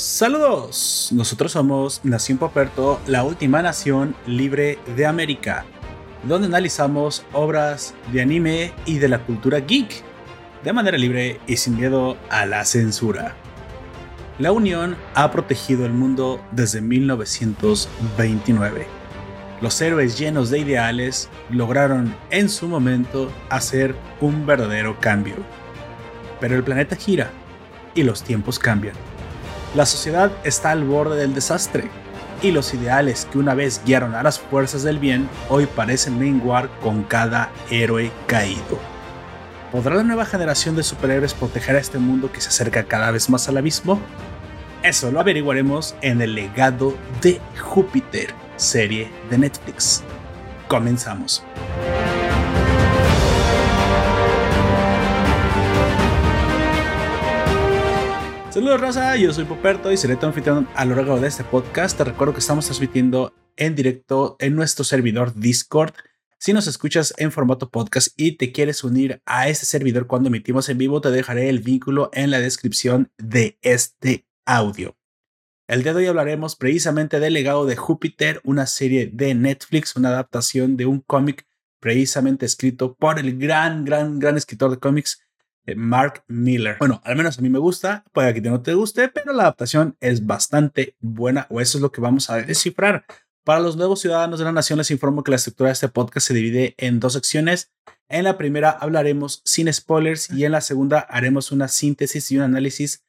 Saludos, nosotros somos Nación Poperto, la última nación libre de América, donde analizamos obras de anime y de la cultura geek de manera libre y sin miedo a la censura. La Unión ha protegido el mundo desde 1929. Los héroes llenos de ideales lograron en su momento hacer un verdadero cambio. Pero el planeta gira y los tiempos cambian la sociedad está al borde del desastre, y los ideales que una vez guiaron a las fuerzas del bien hoy parecen menguar con cada héroe caído. ¿Podrá la nueva generación de superhéroes proteger a este mundo que se acerca cada vez más al abismo? Eso lo averiguaremos en el legado de Júpiter, serie de Netflix. Comenzamos. Saludos raza, yo soy Poperto y seré tu anfitrión a lo largo de este podcast. Te recuerdo que estamos transmitiendo en directo en nuestro servidor Discord. Si nos escuchas en formato podcast y te quieres unir a este servidor cuando emitimos en vivo, te dejaré el vínculo en la descripción de este audio. El día de hoy hablaremos precisamente del legado de Júpiter, una serie de Netflix, una adaptación de un cómic precisamente escrito por el gran, gran, gran escritor de cómics Mark Miller. Bueno, al menos a mí me gusta, puede que no te guste, pero la adaptación es bastante buena o eso es lo que vamos a descifrar. Para los nuevos ciudadanos de la nación les informo que la estructura de este podcast se divide en dos secciones. En la primera hablaremos sin spoilers y en la segunda haremos una síntesis y un análisis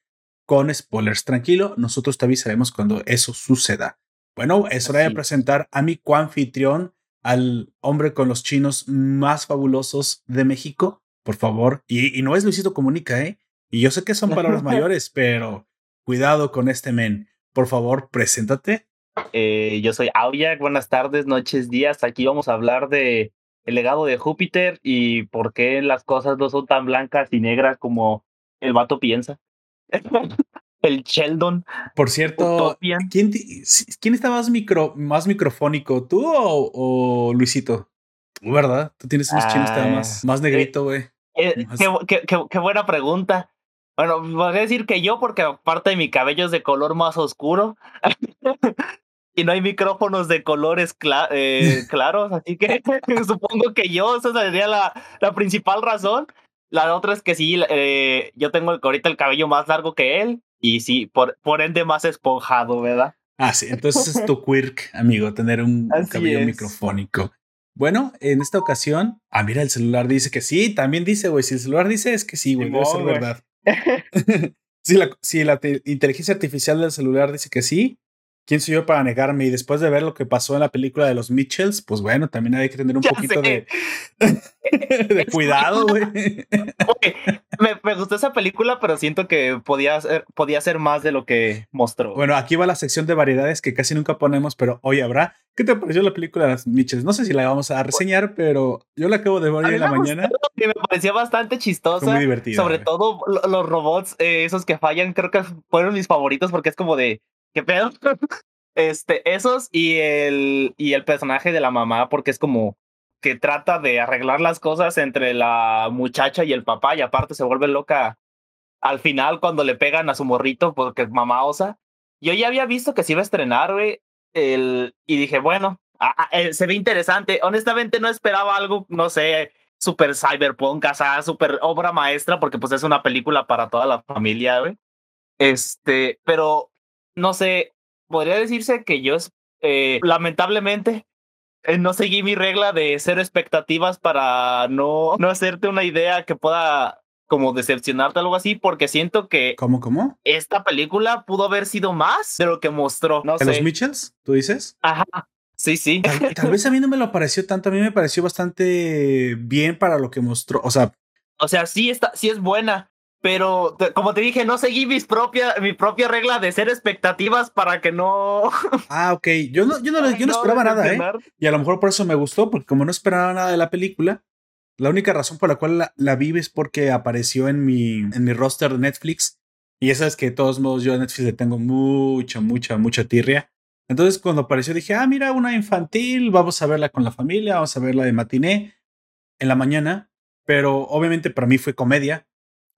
con spoilers. Tranquilo, nosotros te avisaremos cuando eso suceda. Bueno, es hora de presentar a mi coanfitrión, al hombre con los chinos más fabulosos de México, por favor. Y, no es Luisito Comunica, ¿eh? Y yo sé que son palabras mayores, pero cuidado con este men. Por favor, preséntate. Eh, yo soy Auyak, buenas tardes, noches, días. Aquí vamos a hablar de el legado de Júpiter y por qué las cosas no son tan blancas y negras como el vato piensa. el Sheldon. Por cierto, ¿quién, ¿quién está más, micro, más microfónico, tú o Luisito? ¿Verdad? Tú tienes unos chinos ah, más, más negrito, güey. Eh, qué, buena pregunta. Bueno, voy a decir que yo, porque aparte de mi cabello es de color más oscuro. y no hay micrófonos de colores eh, claros, así que supongo que yo, esa sería la, la principal razón. La otra es que sí, eh, yo tengo ahorita el cabello más largo que él y sí, por, por ende más esponjado, ¿verdad? Ah, sí, entonces es tu quirk, amigo, tener un, cabello microfónico. Bueno, en esta ocasión, ah, mira, el celular dice que sí, también dice, güey, si el celular dice es que sí, güey, debe ser verdad. si, la, si la inteligencia artificial del celular dice que sí, ¿quién soy yo para negarme? Y después de ver lo que pasó en la película de los Mitchells, pues bueno, también hay que tener un poquito de, de cuidado, güey. me, me, gustó esa película, pero siento que podía ser, podía ser más de lo que mostró. Bueno, aquí va la sección de variedades que casi nunca ponemos, pero hoy habrá. ¿Qué te pareció la película de los Mitchells? No sé si la vamos a reseñar, pero yo la acabo de ver hoy en la mañana. y me pareció bastante chistosa. muy divertida. Sobre todo los robots, eh, esos que fallan, creo que fueron mis favoritos porque es como de ¿Qué pedo? Este, esos y el, y el personaje de la mamá, porque es como que trata de arreglar las cosas entre la muchacha y el papá, y aparte se vuelve loca al final cuando le pegan a su morrito, porque mamá osa. Yo ya había visto que se iba a estrenar, güey, el, y dije, bueno, eh, se ve interesante. Honestamente no esperaba algo, no sé, super cyberpunk, o sea, super obra maestra, porque pues es una película para toda la familia, güey. Este, pero no sé, podría decirse que yo, eh, lamentablemente, eh, no seguí mi regla de cero expectativas para no, no hacerte una idea que pueda como decepcionarte o algo así, porque siento que... ¿Cómo, cómo? Esta película pudo haber sido más de lo que mostró. No ¿De los Mitchells? ¿Tú dices? Ajá. Sí, sí. Tal, vez a mí no me lo pareció tanto, a mí me pareció bastante bien para lo que mostró, o sea... O sea, sí, está, sí es buena, pero como te dije, no seguí mis propia, mi propia regla de ser expectativas para que no. Ah, ok. Yo no, yo no, yo no esperaba nada, ¿eh? Y a lo mejor por eso me gustó, porque como no esperaba nada de la película, la única razón por la cual la, la vi es porque apareció en mi, en mi roster de Netflix. Y esa es que de todos modos yo a Netflix le tengo mucha, mucha, mucha tirria. Entonces cuando apareció dije, ah, mira, una infantil, vamos a verla con la familia, vamos a verla de matiné en la mañana. Pero obviamente para mí fue comedia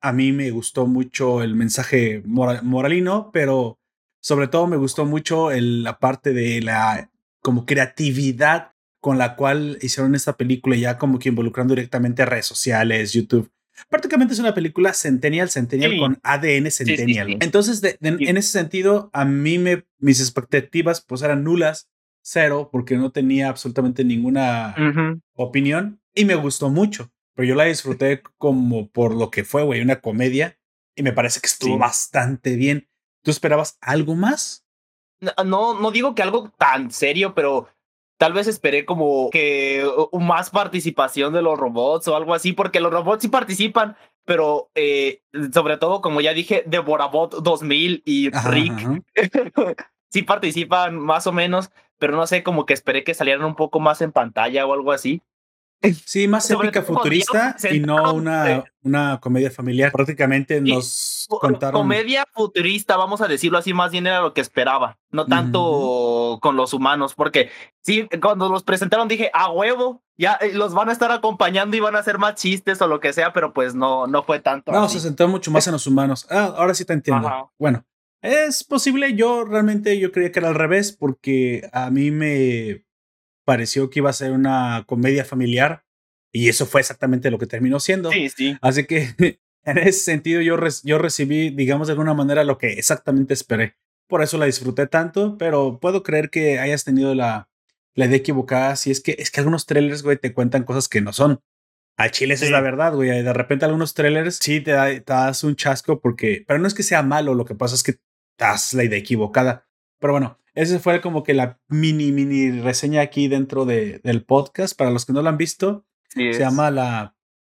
a mí me gustó mucho el mensaje moralino, pero Sobre todo me gustó mucho la parte de la como creatividad con la cual hicieron esta película, ya como que involucrando directamente a redes sociales, YouTube. Prácticamente es una película Centennial, Centennial con ADN Centennial. Entonces, en ese sentido, a mí me, mis expectativas pues eran nulas, cero, porque no tenía absolutamente ninguna opinión y me gustó mucho, pero yo la disfruté como por lo que fue, güey, una comedia y me parece que estuvo bastante bien. ¿Tú esperabas algo más? No, no digo que algo tan serio, pero tal vez esperé como que más participación de los robots o algo así, porque los robots sí participan, pero eh, sobre todo, como ya dije, Devorabot 2000 y Rick sí participan más o menos, pero no sé, como que esperé que salieran un poco más en pantalla o algo así. Sí, más épica futurista y no una, una comedia familiar. Prácticamente nos contaron. Comedia futurista, vamos a decirlo así, más bien era lo que esperaba. No tanto con los humanos, porque sí, cuando los presentaron dije, a huevo, ya eh, los van a estar acompañando y van a hacer más chistes o lo que sea, pero pues no, no fue tanto. No, se centró mucho más en los humanos. Ah, ahora sí te entiendo. Bueno, es posible. Yo realmente yo creía que era al revés, porque a mí me pareció que iba a ser una comedia familiar y eso fue exactamente lo que terminó siendo. Sí, sí. Así que en ese sentido yo, yo recibí, digamos, de alguna manera lo que exactamente esperé. Por eso la disfruté tanto, pero puedo creer que hayas tenido la, la idea equivocada. Si es que es que algunos trailers, güey, te cuentan cosas que no son. Al chile esa es la verdad, güey. De repente algunos trailers sí te, da, te das un chasco porque, pero no es que sea malo, lo que pasa es que das la idea equivocada. Pero bueno, ese fue como que la mini, mini reseña aquí dentro de, del podcast. Para los que no lo han visto, se llama la,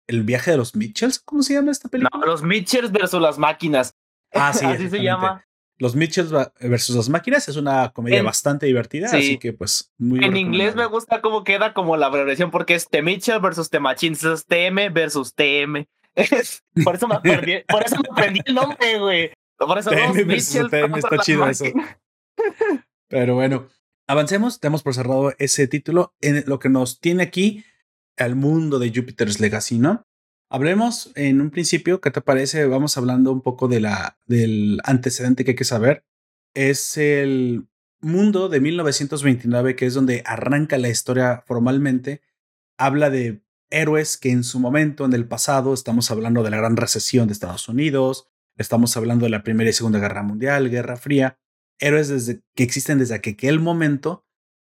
El viaje de los Mitchells. ¿Cómo se llama esta película? No, los Mitchells versus las máquinas. Ah, sí. Así se llama. Los Mitchells versus las máquinas es una comedia bastante divertida, así que pues muy En inglés me gusta cómo queda como la abreviación porque es The Mitchell versus The Machines, es TM versus TM. por eso me perdí, por eso me perdí el nombre, güey. Por eso TM versus TM está chido eso. Pero bueno, avancemos, damos por cerrado ese título en lo que nos tiene aquí al mundo de Jupiter's Legacy, ¿no? Hablemos en un principio, ¿qué te parece? Vamos hablando un poco de la, del antecedente que hay que saber. Es el mundo de 1929, que es donde arranca la historia formalmente. Habla de héroes que en su momento, en el pasado, estamos hablando de la gran recesión de Estados Unidos, estamos hablando de la Primera y Segunda Guerra Mundial, Guerra Fría, héroes desde, que existen desde aquel momento,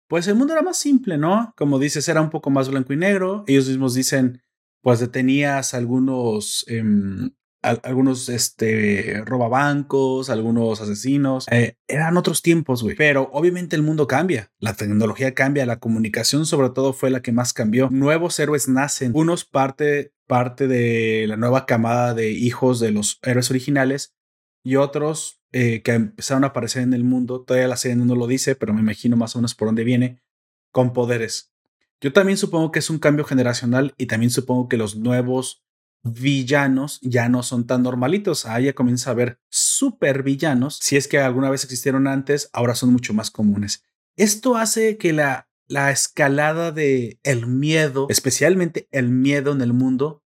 pues el mundo era más simple, ¿no? Como dices, era un poco más blanco y negro. Ellos mismos dicen, pues detenías algunos, em, algunos, este, robabancos, algunos asesinos. Eh, eran otros tiempos, güey. Pero obviamente el mundo cambia, la tecnología cambia, la comunicación sobre todo fue la que más cambió. Nuevos héroes nacen, unos parte, parte de la nueva camada de hijos de los héroes originales y otros eh, que empezaron a aparecer en el mundo, todavía la serie no lo dice, pero me imagino más o menos por dónde viene, con poderes. Yo también supongo que es un cambio generacional y también supongo que los nuevos villanos ya no son tan normalitos. Ahí ya comienza a haber super villanos. Si es que alguna vez existieron antes, ahora son mucho más comunes. Esto hace que la, la escalada de el miedo, especialmente el miedo en el mundo,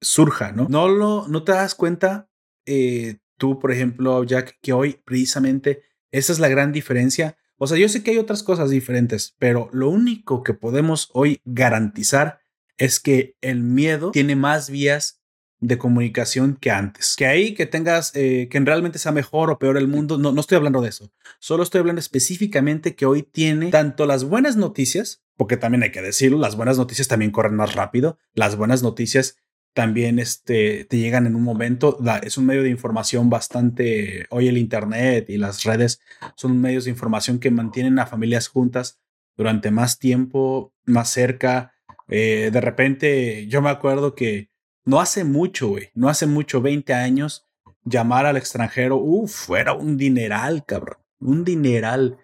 surja, ¿no? No, lo, no te das cuenta eh, tú, por ejemplo, Jack, que hoy precisamente esa es la gran diferencia. O sea, yo sé que hay otras cosas diferentes, pero lo único que podemos hoy garantizar es que el miedo tiene más vías de comunicación que antes. Que ahí que tengas, eh, que realmente sea mejor o peor el mundo, no, no estoy hablando de eso. Solo estoy hablando específicamente que hoy tiene tanto las buenas noticias, porque también hay que decirlo, las buenas noticias también corren más rápido, las buenas noticias también este, te llegan en un momento. es un medio de información bastante. Hoy el Internet y las redes son medios de información que mantienen a familias juntas durante más tiempo, más cerca. Eh, de repente, yo me acuerdo que no hace mucho, güey, no hace mucho, 20 años, llamar al extranjero, uff, era un dineral, cabrón, un dineral.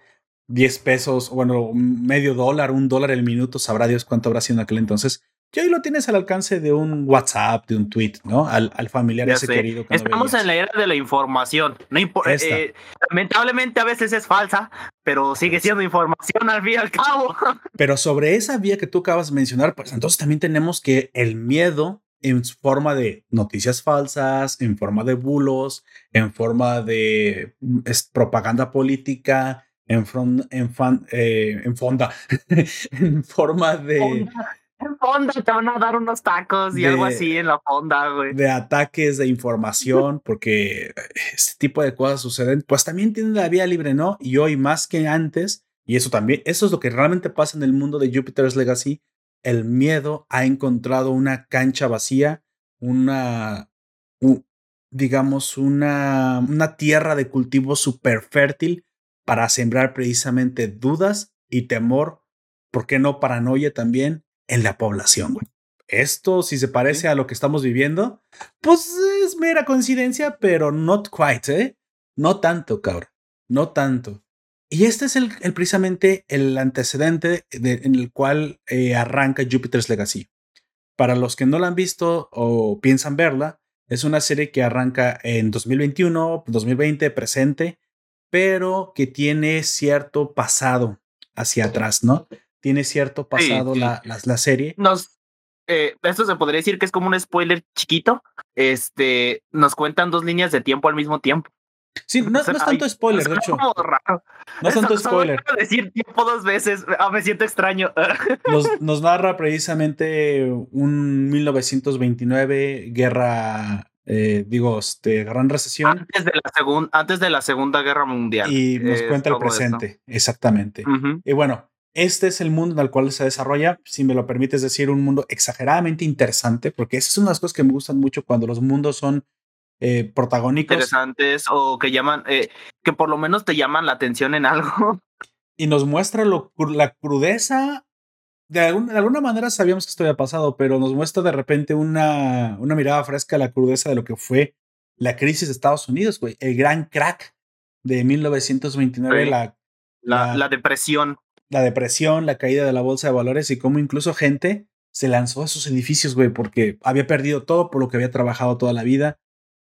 10 pesos, bueno, medio dólar, un dólar el minuto, sabrá Dios cuánto habrá sido en aquel entonces y hoy lo tienes al alcance de un WhatsApp, de un tweet, ¿no? Al, al familiar ese querido. Que Estamos en la era de la información. No eh, lamentablemente a veces es falsa, pero sigue siendo información al fin y al cabo. Pero sobre esa vía que tú acabas de mencionar, pues entonces también tenemos que el miedo en forma de noticias falsas, en forma de bulos, en forma de mm, propaganda política, en, en, fan, eh, en fonda, en forma de... En fonda te van a dar unos tacos y algo así en la fonda, güey. De ataques de información, porque este tipo de cosas suceden, pues también tienen la vía libre, ¿no? Y hoy más que antes, y eso también, eso es lo que realmente pasa en el mundo de Jupiter's Legacy, el miedo ha encontrado una cancha vacía, una, digamos, una, una tierra de cultivo súper fértil para sembrar precisamente dudas y temor, ¿por qué no paranoia también? En la población, Esto, si se parece a lo que estamos viviendo, pues es mera coincidencia, pero not quite, ¿eh? No tanto, cabrón. No tanto. Y este es el, precisamente el antecedente en el cual eh, arranca Jupiter's Legacy. Para los que no la han visto o piensan verla, es una serie que arranca en 2021, 2020, presente, pero que tiene cierto pasado hacia atrás, ¿no? Tiene cierto pasado La, la, serie. Nos, eh, esto se podría decir que es como un spoiler chiquito. Este, nos cuentan dos líneas de tiempo al mismo tiempo. Sí, no, es tanto spoiler, de hecho. No es tanto spoiler. decir tiempo dos veces, ah, me siento extraño. Nos, nos, narra precisamente un 1929, guerra, eh, digo, este, gran recesión. Antes de, la antes de la Segunda Guerra Mundial. Y nos cuenta el presente, exactamente. Y bueno, este es el mundo en el cual se desarrolla, si me lo permites decir, un mundo exageradamente interesante, porque esas son las cosas que me gustan mucho cuando los mundos son eh, protagónicos. Interesantes o que llaman, eh, que por lo menos te llaman la atención en algo. Y nos muestra lo, la crudeza. De, alguna manera sabíamos que esto había pasado, pero nos muestra de repente una, una mirada fresca a la crudeza de lo que fue la crisis de Estados Unidos, güey. El gran crack de 1929, la, la, la, depresión la depresión, la caída de la bolsa de valores y cómo incluso gente se lanzó a esos edificios, güey, porque había perdido todo por lo que había trabajado toda la vida.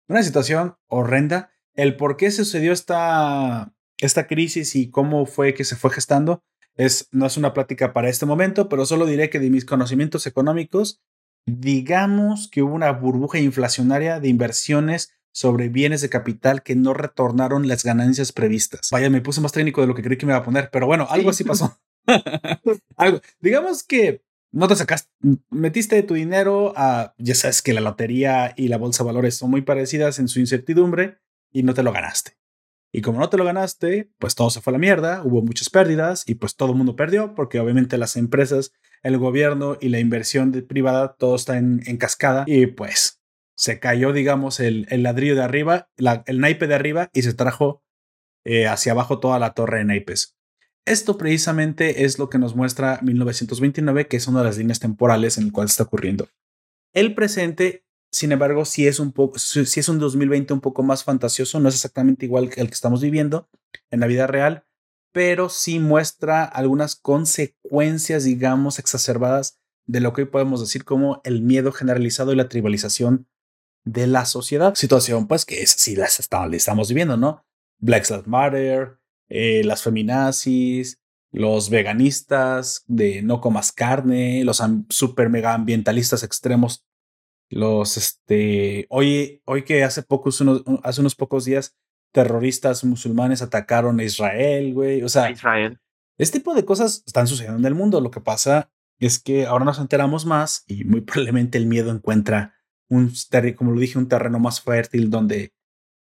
Una situación horrenda. El por qué sucedió esta, esta crisis y cómo fue que se fue gestando es, no es una plática para este momento, pero solo diré que de mis conocimientos económicos, digamos que hubo una burbuja inflacionaria de inversiones sobre bienes de capital que no retornaron las ganancias previstas. Vaya, me puse más técnico de lo que creí que me iba a poner, pero bueno, algo así pasó. algo. Digamos que no te sacaste, metiste tu dinero a, ya sabes que la lotería y la bolsa de valores son muy parecidas en su incertidumbre y no te lo ganaste. Y como no te lo ganaste, pues todo se fue a la mierda, hubo muchas pérdidas y pues todo el mundo perdió porque obviamente las empresas, el gobierno y la inversión privada, todo está en, en cascada y pues se cayó, digamos, el, ladrillo de arriba, el naipe de arriba y se trajo eh, hacia abajo toda la torre de naipes. Esto precisamente es lo que nos muestra 1929, que es una de las líneas temporales en el cual está ocurriendo. El presente, sin embargo, sí es un poco, si es un 2020 un poco más fantasioso, no es exactamente igual que el que estamos viviendo en la vida real, pero sí muestra algunas consecuencias, digamos, exacerbadas de lo que hoy podemos decir como el miedo generalizado y la tribalización de la sociedad. Situación, pues, que es así la estamos viviendo, ¿no? Black Lives Matter, eh, las feminazis, los veganistas de no comas carne, los super mega ambientalistas extremos, los, este, hoy, hoy que hace pocos, unos, hace unos pocos días, terroristas musulmanes atacaron a Israel, güey, o sea, Israel. Este tipo de cosas están sucediendo en el mundo. Lo que pasa es que ahora nos enteramos más y muy probablemente el miedo encuentra un, como lo dije, un terreno más fértil donde,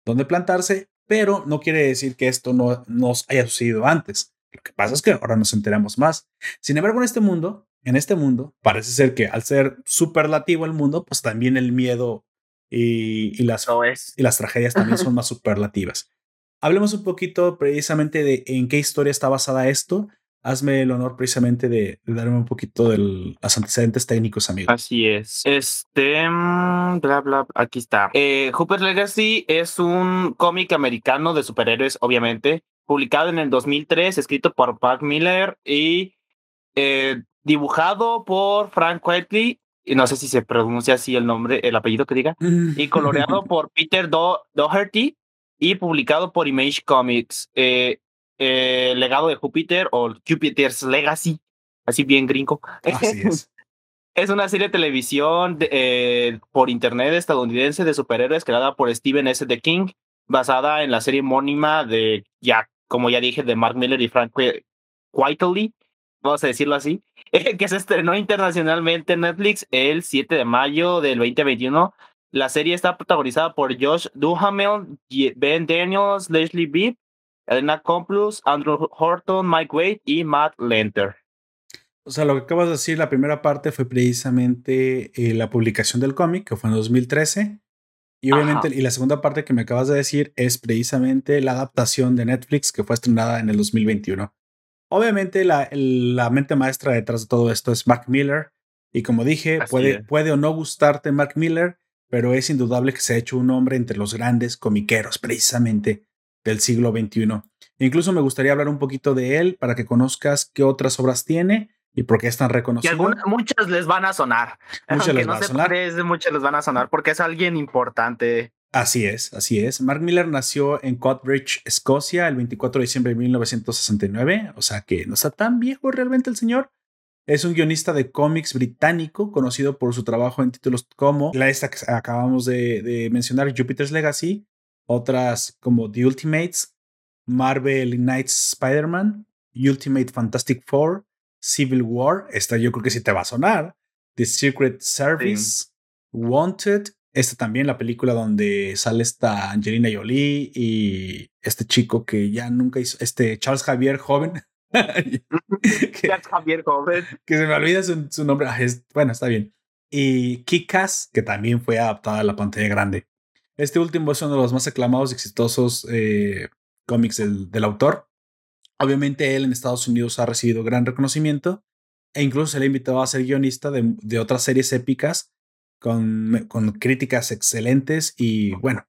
donde plantarse, pero no quiere decir que esto no nos haya sucedido antes. Lo que pasa es que ahora nos enteramos más. Sin embargo, en este mundo, en este mundo, parece ser que al ser superlativo el mundo, pues también el miedo y, y las, y las tragedias también son más superlativas. Hablemos un poquito precisamente de en qué historia está basada esto hazme el honor precisamente de, darme un poquito de los antecedentes técnicos, amigo. Así es. Este, mm, bla, bla, aquí está. Eh, Hooper Legacy es un cómic americano de superhéroes, obviamente, publicado en el 2003, escrito por Park Miller y eh, dibujado por Frank Whiteley. Y no sé si se pronuncia así el nombre, el apellido que diga. y coloreado por Peter Doherty y publicado por Image Comics. Eh, eh, legado de Júpiter o Jupiter's Legacy, así bien gringo. Así es. Es una serie de televisión eh, por internet estadounidense de superhéroes creada por Steven S. The King, basada en la serie homónima de, ya, como ya dije, de Mark Miller y Frank Whiteley, vamos a decirlo así, que se estrenó internacionalmente en Netflix el 7 de mayo del 2021. La serie está protagonizada por Josh Duhamel, Ben Daniels, Leslie Bibb, Elena Complus, Andrew Horton, Mike Wade y Matt Lenter. O sea, lo que acabas de decir, la primera parte fue precisamente eh, la publicación del cómic, que fue en 2013. Y obviamente, y la segunda parte que me acabas de decir es precisamente la adaptación de Netflix que fue estrenada en el 2021. Obviamente, la, la mente maestra detrás de todo esto es Mark Miller. Y como dije, puede, puede o no gustarte Mark Miller, pero es indudable que se ha hecho un hombre entre los grandes comiqueros, precisamente del siglo XXI. Incluso me gustaría hablar un poquito de él para que conozcas qué otras obras tiene y por qué es tan reconocido. Y muchas les van a sonar. Muchas les van a sonar. muchas les van a sonar porque es alguien importante. Así es, así es. Mark Miller nació en Cottbridge, Escocia, el 24 de diciembre de 1969, o sea que no está tan viejo realmente el señor. Es un guionista de cómics británico, conocido por su trabajo en títulos como la esta que acabamos de, de mencionar, Jupiter's Legacy, otras como The Ultimates, Marvel Knights Spider-Man, Ultimate Fantastic Four, Civil War, esta yo creo que sí te va a sonar, The Secret Service, Wanted, esta también, la película donde sale esta Angelina Jolie y este chico que ya nunca hizo, este Charles Javier joven. Charles Javier joven. Que se me olvida su, nombre. Ah, bueno, está bien. Y Kikas, que también fue adaptada a la pantalla grande. Este último es uno de los más aclamados y exitosos eh, cómics del, autor. Obviamente él en Estados Unidos ha recibido gran reconocimiento e incluso se le ha invitado a ser guionista de, otras series épicas con, con, críticas excelentes y bueno,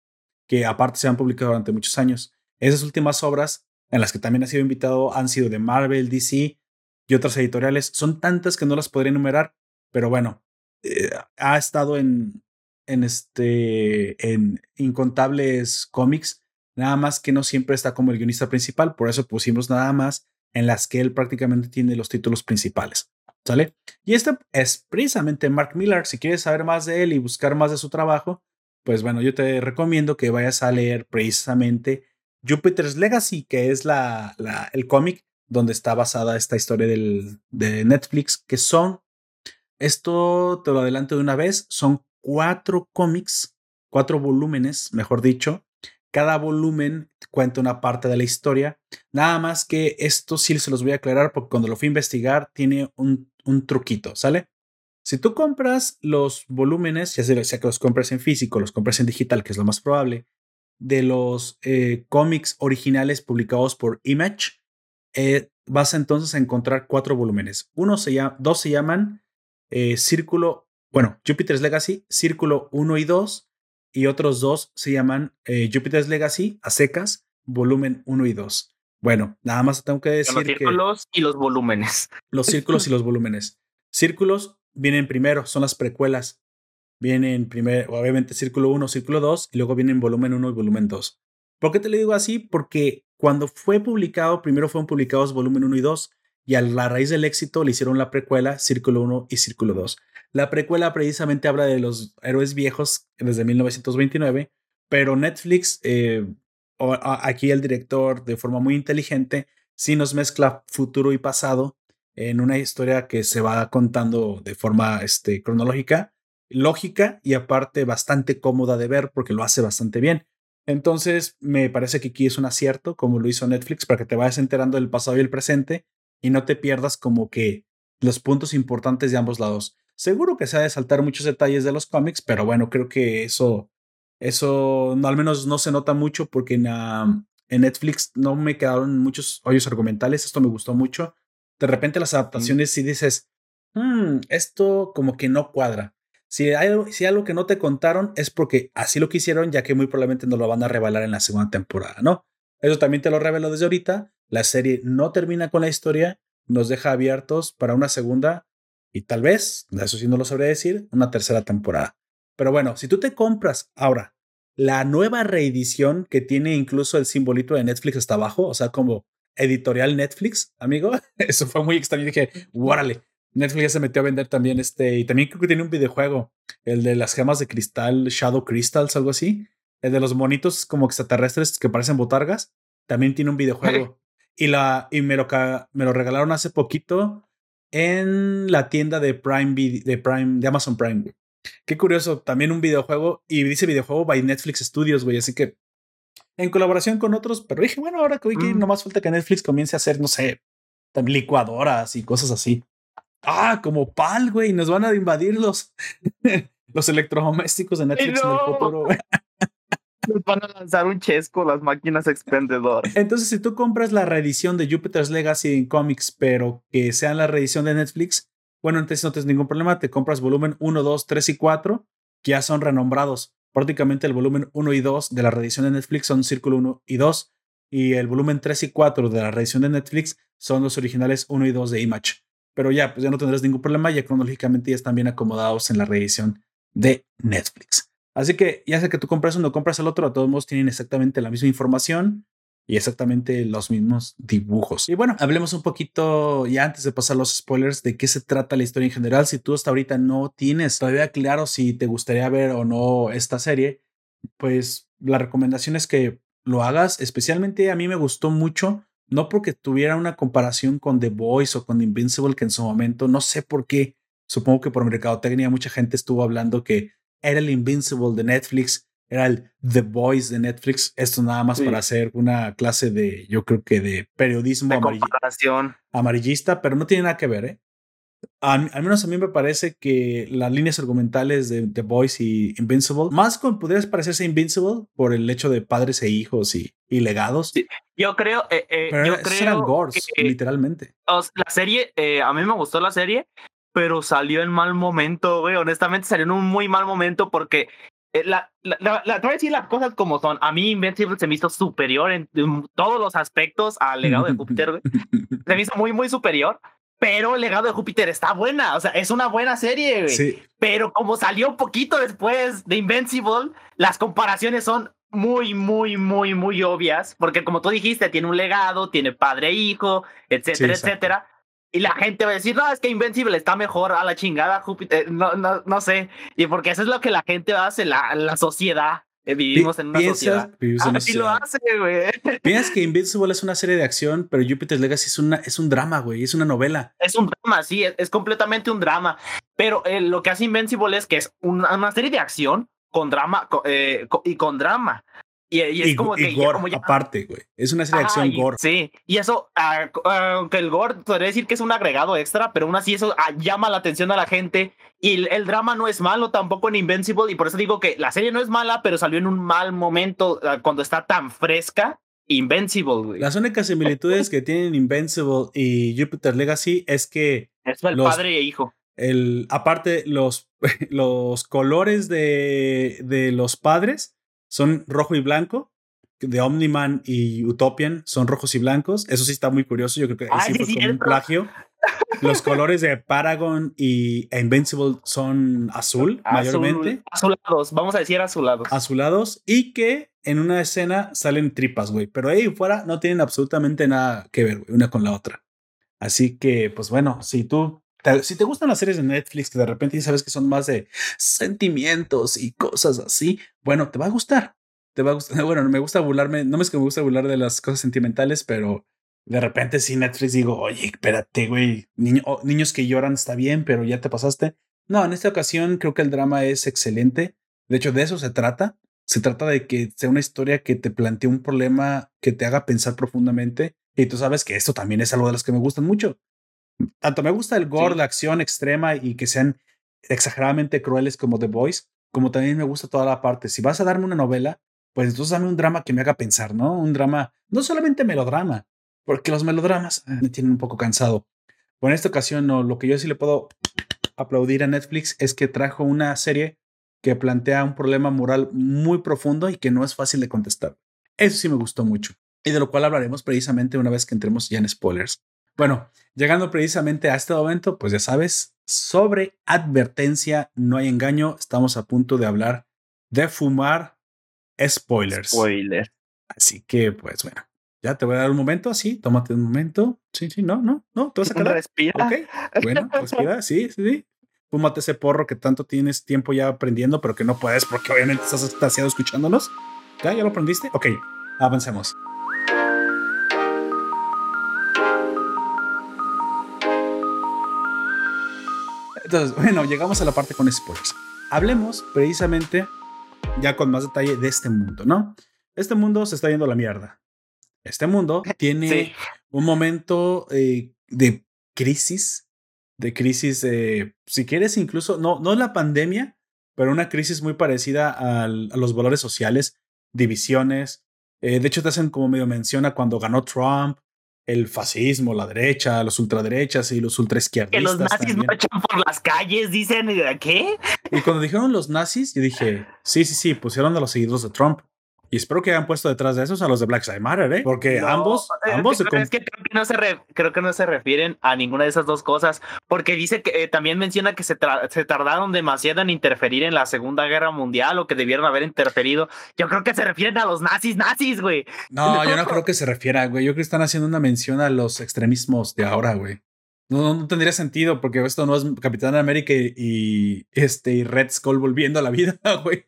que aparte se han publicado durante muchos años. Esas últimas obras en las que también ha sido invitado han sido de Marvel, DC y otras editoriales. Son tantas que no las podría enumerar, pero bueno, eh, ha estado en, en, este, en incontables cómics nada más que no siempre está como el guionista principal, por eso pusimos nada más en las que él prácticamente tiene los títulos principales. ¿Sale? Y este es precisamente Mark Miller. Si quieres saber más de él y buscar más de su trabajo, pues bueno, yo te recomiendo que vayas a leer precisamente Jupiter's Legacy, que es la el cómic donde está basada esta historia del, de Netflix, que son, esto te lo adelanto de una vez, son cuatro cómics, cuatro volúmenes, mejor dicho, cada volumen cuenta una parte de la historia. Nada más que esto sí se los voy a aclarar porque cuando lo fui a investigar tiene un, truquito, ¿sale? Si tú compras los volúmenes, ya sea que los compres en físico, los compres en digital, que es lo más probable, de los eh, cómics originales publicados por Image, eh, vas entonces a encontrar cuatro volúmenes. Uno se llama, dos se llaman eh, Círculo, bueno, Jupiter's Legacy, Círculo 1 y 2, y otros dos se llaman eh, Jupiter's Legacy a secas, volumen 1 y 2. Bueno, nada más tengo que decir los círculos y los volúmenes. Los círculos y los volúmenes. Círculos vienen primero, son las precuelas. Vienen primero, obviamente, círculo 1, círculo 2, y luego vienen volumen 1 y volumen 2. ¿Por qué te lo digo así? Porque cuando fue publicado, primero fueron publicados volumen 1 y 2, y a la raíz del éxito le hicieron la precuela Círculo 1 y Círculo 2. La precuela precisamente habla de los héroes viejos desde 1929, pero Netflix, eh, aquí el director de forma muy inteligente, sí nos mezcla futuro y pasado en una historia que se va contando de forma este, cronológica, lógica y aparte bastante cómoda de ver porque lo hace bastante bien. Entonces, me parece que aquí es un acierto, como lo hizo Netflix, para que te vayas enterando del pasado y el presente y no te pierdas como que los puntos importantes de ambos lados. Seguro que se ha de saltar muchos detalles de los cómics, pero bueno, creo que eso, eso no, al menos no se nota mucho porque en, en Netflix no me quedaron muchos hoyos argumentales. Esto me gustó mucho. De repente las adaptaciones, si dices, hmm, esto como que no cuadra. Si hay, si hay algo que no te contaron es porque así lo quisieron, ya que muy probablemente no lo van a revelar en la segunda temporada, ¿no? Eso también te lo revelo desde ahorita. La serie no termina con la historia, nos deja abiertos para una segunda y tal vez, eso sí no lo sabré decir, una tercera temporada. Pero bueno, si tú te compras ahora la nueva reedición que tiene incluso el simbolito de Netflix hasta abajo, o sea, como editorial Netflix, amigo, eso fue muy extraño. Dije, órale, Netflix ya se metió a vender también este, y también creo que tiene un videojuego, el de las gemas de cristal, Shadow Crystals, algo así. El de los monitos como extraterrestres que parecen botargas, también tiene un videojuego. y la, y me lo, me lo regalaron hace poquito en la tienda de Prime, de Prime, de Amazon Prime, Qué curioso, también un videojuego, y dice videojuego by Netflix Studios, güey, así que en colaboración con otros, pero dije, bueno, ahora que, mm. nomás falta que Netflix comience a hacer, no sé, licuadoras y cosas así. Ah, como pal, güey, nos van a invadir los, los electrodomésticos de Netflix en el futuro, güey. Nos van a lanzar un chesco las máquinas expendedoras. Entonces, si tú compras la reedición de Jupiter's Legacy en cómics, pero que sea la reedición de Netflix, bueno, entonces no tienes ningún problema. Te compras volumen 1, 2, 3 y 4, que ya son renombrados. Prácticamente el volumen 1 y 2 de la reedición de Netflix son Círculo 1 y 2. Y el volumen 3 y 4 de la reedición de Netflix son los originales 1 y 2 de Image. Pero ya, pues ya no tendrás ningún problema, ya cronológicamente ya están bien acomodados en la reedición de Netflix. Así que ya sea que tú compras uno compras el otro, a todos modos tienen exactamente la misma información y exactamente los mismos dibujos. Y bueno, hablemos un poquito ya antes de pasar los spoilers de qué se trata la historia en general. Si tú hasta ahorita no tienes todavía claro si te gustaría ver o no esta serie, pues la recomendación es que lo hagas. Especialmente a mí me gustó mucho no porque tuviera una comparación con The Voice o con Invincible, que en su momento, no sé por qué, supongo que por mercadotecnia mucha gente estuvo hablando que era el Invincible de Netflix, era el The Voice de Netflix. Esto nada más para hacer una clase de, yo creo que de periodismo amarillista, pero no tiene nada que ver, ¿eh? al menos a mí me parece que las líneas argumentales de The Voice y Invincible, más con podrías parecerse Invincible por el hecho de padres e hijos y, y legados. Yo creo, eh, eh yo creo eran gores, literalmente. La serie, eh, a mí me gustó la serie, pero salió en mal momento, güey. Honestamente salió en un muy mal momento porque eh, la, la, la, te voy a decir las cosas como son. A mí Invincible se me hizo superior en, todos los aspectos al legado de Júpiter, güey. Se me hizo muy, muy superior. Pero el legado de Júpiter está buena, o sea, es una buena serie, güey. Sí. Pero como salió un poquito después de Invincible, las comparaciones son muy, muy, muy, muy obvias, porque como tú dijiste, tiene un legado, tiene padre e hijo, etcétera, etcétera. Y la gente va a decir, no, es que Invincible está mejor a la chingada, Júpiter, no, no, no sé. Y porque eso es lo que la gente hace, la, la sociedad. Eh, vivimos en una sociedad. Así lo hace, güey. Piensas que Invincible es una serie de acción, pero Jupiter's Legacy es, una, es un drama, güey, es una novela. Es un drama, sí, es, completamente un drama. Pero eh, lo que hace Invincible es que es una, una serie de acción con drama eh, y con drama. Y, es como que. Gore, aparte, güey. Es una serie de acción gore. Sí, y eso, ah, aunque el gore podría decir que es un agregado extra, pero aún así eso ah, llama la atención a la gente. Y el, drama no es malo tampoco en Invincible, y por eso digo que la serie no es mala, pero salió en un mal momento ah, cuando está tan fresca. Invincible, güey. Las únicas similitudes que tienen Invincible y Jupiter Legacy es que. Es el padre e hijo. El, aparte, los, los colores de, de los padres son rojo y blanco. De Omniman y Utopian son rojos y blancos. Eso sí está muy curioso. Yo creo que sí fue como un plagio. Los colores de Paragon y Invincible son azul, mayormente. Azulados, vamos a decir azulados. Azulados y que en una escena salen tripas, güey. Pero ahí fuera no tienen absolutamente nada que ver, una con la otra. Así que, pues bueno, si tú si te gustan las series de Netflix que de repente ya sabes que son más de sentimientos y cosas así, bueno, te va a gustar. Te va a gustar. Bueno, me gusta burlarme, no es que me gusta burlar de las cosas sentimentales, pero de repente si Netflix digo, oye, espérate, güey, niños que lloran está bien, pero ya te pasaste. No, en esta ocasión creo que el drama es excelente. De hecho, de eso se trata. Se trata de que sea una historia que te plantee un problema que te haga pensar profundamente. Y tú sabes que esto también es algo de las que me gustan mucho tanto me gusta el gore, la acción extrema y que sean exageradamente crueles como The Voice, como también me gusta toda la parte. Si vas a darme una novela, pues entonces dame un drama que me haga pensar, ¿no? Un drama, no solamente melodrama, porque los melodramas ah, me tienen un poco cansado. Pero en esta ocasión, no, lo que yo sí le puedo aplaudir a Netflix es que trajo una serie que plantea un problema moral muy profundo y que no es fácil de contestar. Eso sí me gustó mucho. Y de lo cual hablaremos precisamente una vez que entremos ya en spoilers. Bueno, llegando precisamente a este momento, pues ya sabes, sobre advertencia, no hay engaño, estamos a punto de hablar de fumar spoilers. Spoiler. Así que, pues bueno, Ya te voy a dar un momento así, tómate un momento. Sí, sí, no, no, no, te vas a quedar. Respira. Ok, bueno, respira, sí, sí, sí. Fúmate ese porro que tanto tienes tiempo ya aprendiendo, pero que no puedes porque obviamente estás extasiado escuchándonos. ¿Ya? ¿Ya lo aprendiste? Ok, avancemos. Entonces, bueno, llegamos a la parte con spoilers. Hablemos precisamente ya con más detalle de este mundo, ¿no? Este mundo se está yendo a la mierda. Este mundo tiene un momento eh, de crisis, de crisis, de, si quieres, incluso, no, no la pandemia, pero una crisis muy parecida a los valores sociales, divisiones. Eh, de hecho, te hacen como medio menciona cuando ganó Trump, el fascismo, la derecha, los ultraderechas y los ultraizquierdistas. Que los nazis marchan por las calles, dicen, ¿qué? Y cuando dijeron los nazis, yo dije, sí, sí, sí, pusieron a los seguidores de Trump. Y espero que hayan puesto detrás de esos a los de Black Lives Matter, ¿eh? Porque ambos, eh, ambos creo, es que no se creo que no se refieren a ninguna de esas dos cosas, porque dice que eh, también menciona que se, se tardaron demasiado en interferir en la Segunda Guerra Mundial o que debieron haber interferido. Yo creo que se refieren a los nazis, nazis, güey. No, yo no creo que se refiera, güey. Yo creo que están haciendo una mención a los extremismos de ahora, güey. No, no, tendría sentido porque esto no es Capitán América y, este y Red Skull volviendo a la vida, güey.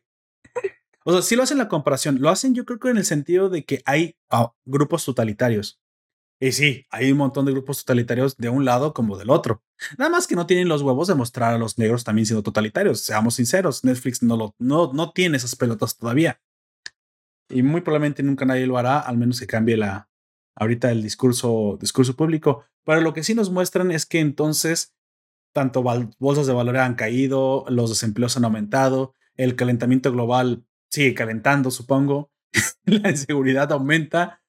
O sea, sí lo hacen la comparación. Lo hacen yo creo que en el sentido de que hay ah, grupos totalitarios. Y sí, hay un montón de grupos totalitarios de un lado como del otro. Nada más que no tienen los huevos de mostrar a los negros también siendo totalitarios. Seamos sinceros, Netflix no, lo, no, no tiene esas pelotas todavía. Y muy probablemente nunca nadie lo hará, al menos que cambie la, ahorita el discurso, discurso público. Pero lo que sí nos muestran es que entonces tanto bolsas de valor han caído, los desempleos han aumentado, el calentamiento global sigue calentando, supongo. la inseguridad aumenta.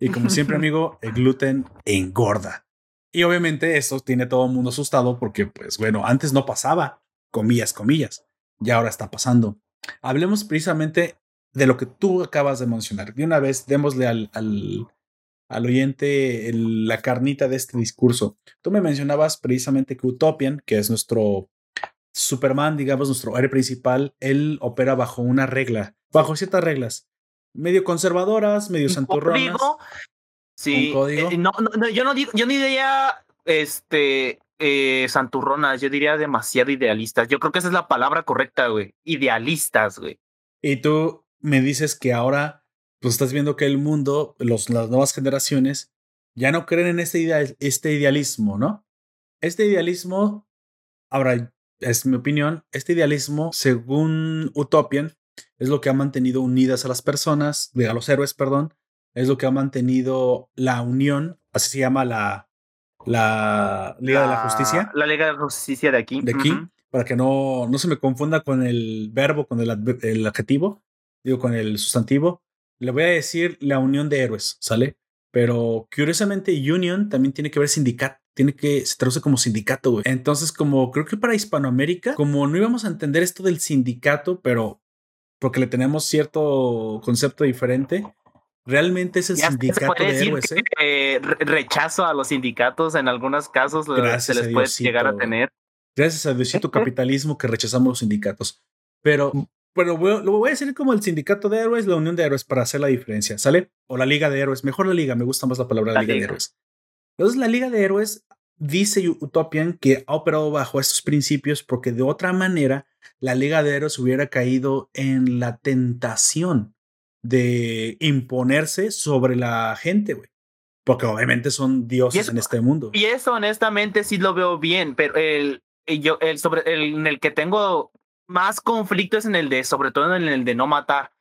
Y como siempre, amigo, el gluten engorda. Y obviamente eso tiene todo el mundo asustado porque, pues bueno, antes no pasaba, comillas, comillas, y ahora está pasando. Hablemos precisamente de lo que tú acabas de mencionar. De una vez, démosle al, al, al oyente la carnita de este discurso. Tú me mencionabas precisamente que Utopian, que es nuestro Superman, digamos, nuestro héroe principal, él opera bajo una regla, bajo ciertas reglas, medio conservadoras, medio santurronas. Sí, código. Eh, no, no, yo no digo, yo ni diría este eh, santurronas, yo diría demasiado idealistas. Yo creo que esa es la palabra correcta, güey. Idealistas, güey. Y tú me dices que ahora, pues estás viendo que el mundo, los, las nuevas generaciones, ya no creen en este, este idealismo, ¿no? Este idealismo, ahora, es mi opinión, este idealismo, según Utopian, es lo que ha mantenido unidas a las personas, a los héroes, perdón, es lo que ha mantenido la unión, así se llama la, la Liga de la Justicia. La Liga de la Justicia de aquí. De aquí, para que no, no se me confunda con el verbo, con el, el adjetivo, digo con el sustantivo. Le voy a decir la unión de héroes, ¿sale? Pero curiosamente, Union también tiene que ver sindicato tiene que, se traduce como sindicato, güey. Entonces, como creo que para Hispanoamérica, como no íbamos a entender esto del sindicato, pero porque le tenemos cierto concepto diferente, realmente es el sindicato de héroes, ¿eh? rechazo a los sindicatos en algunos casos se les puede llegar a tener. Gracias a Diosito capitalismo que rechazamos los sindicatos. Pero, pero lo voy a decir como el sindicato de héroes, la unión de héroes para hacer la diferencia, ¿sale? O la liga de héroes, mejor la liga, me gusta más la palabra la liga, de héroes. Entonces la liga de héroes dice Utopian que ha operado bajo estos principios porque de otra manera la Liga de Héroes hubiera caído en la tentación de imponerse sobre la gente, güey. Porque obviamente son dioses en este mundo. Y eso honestamente sí lo veo bien, pero el, yo, el sobre, el, en el que tengo más conflicto es en el de, sobre todo en el de no matar.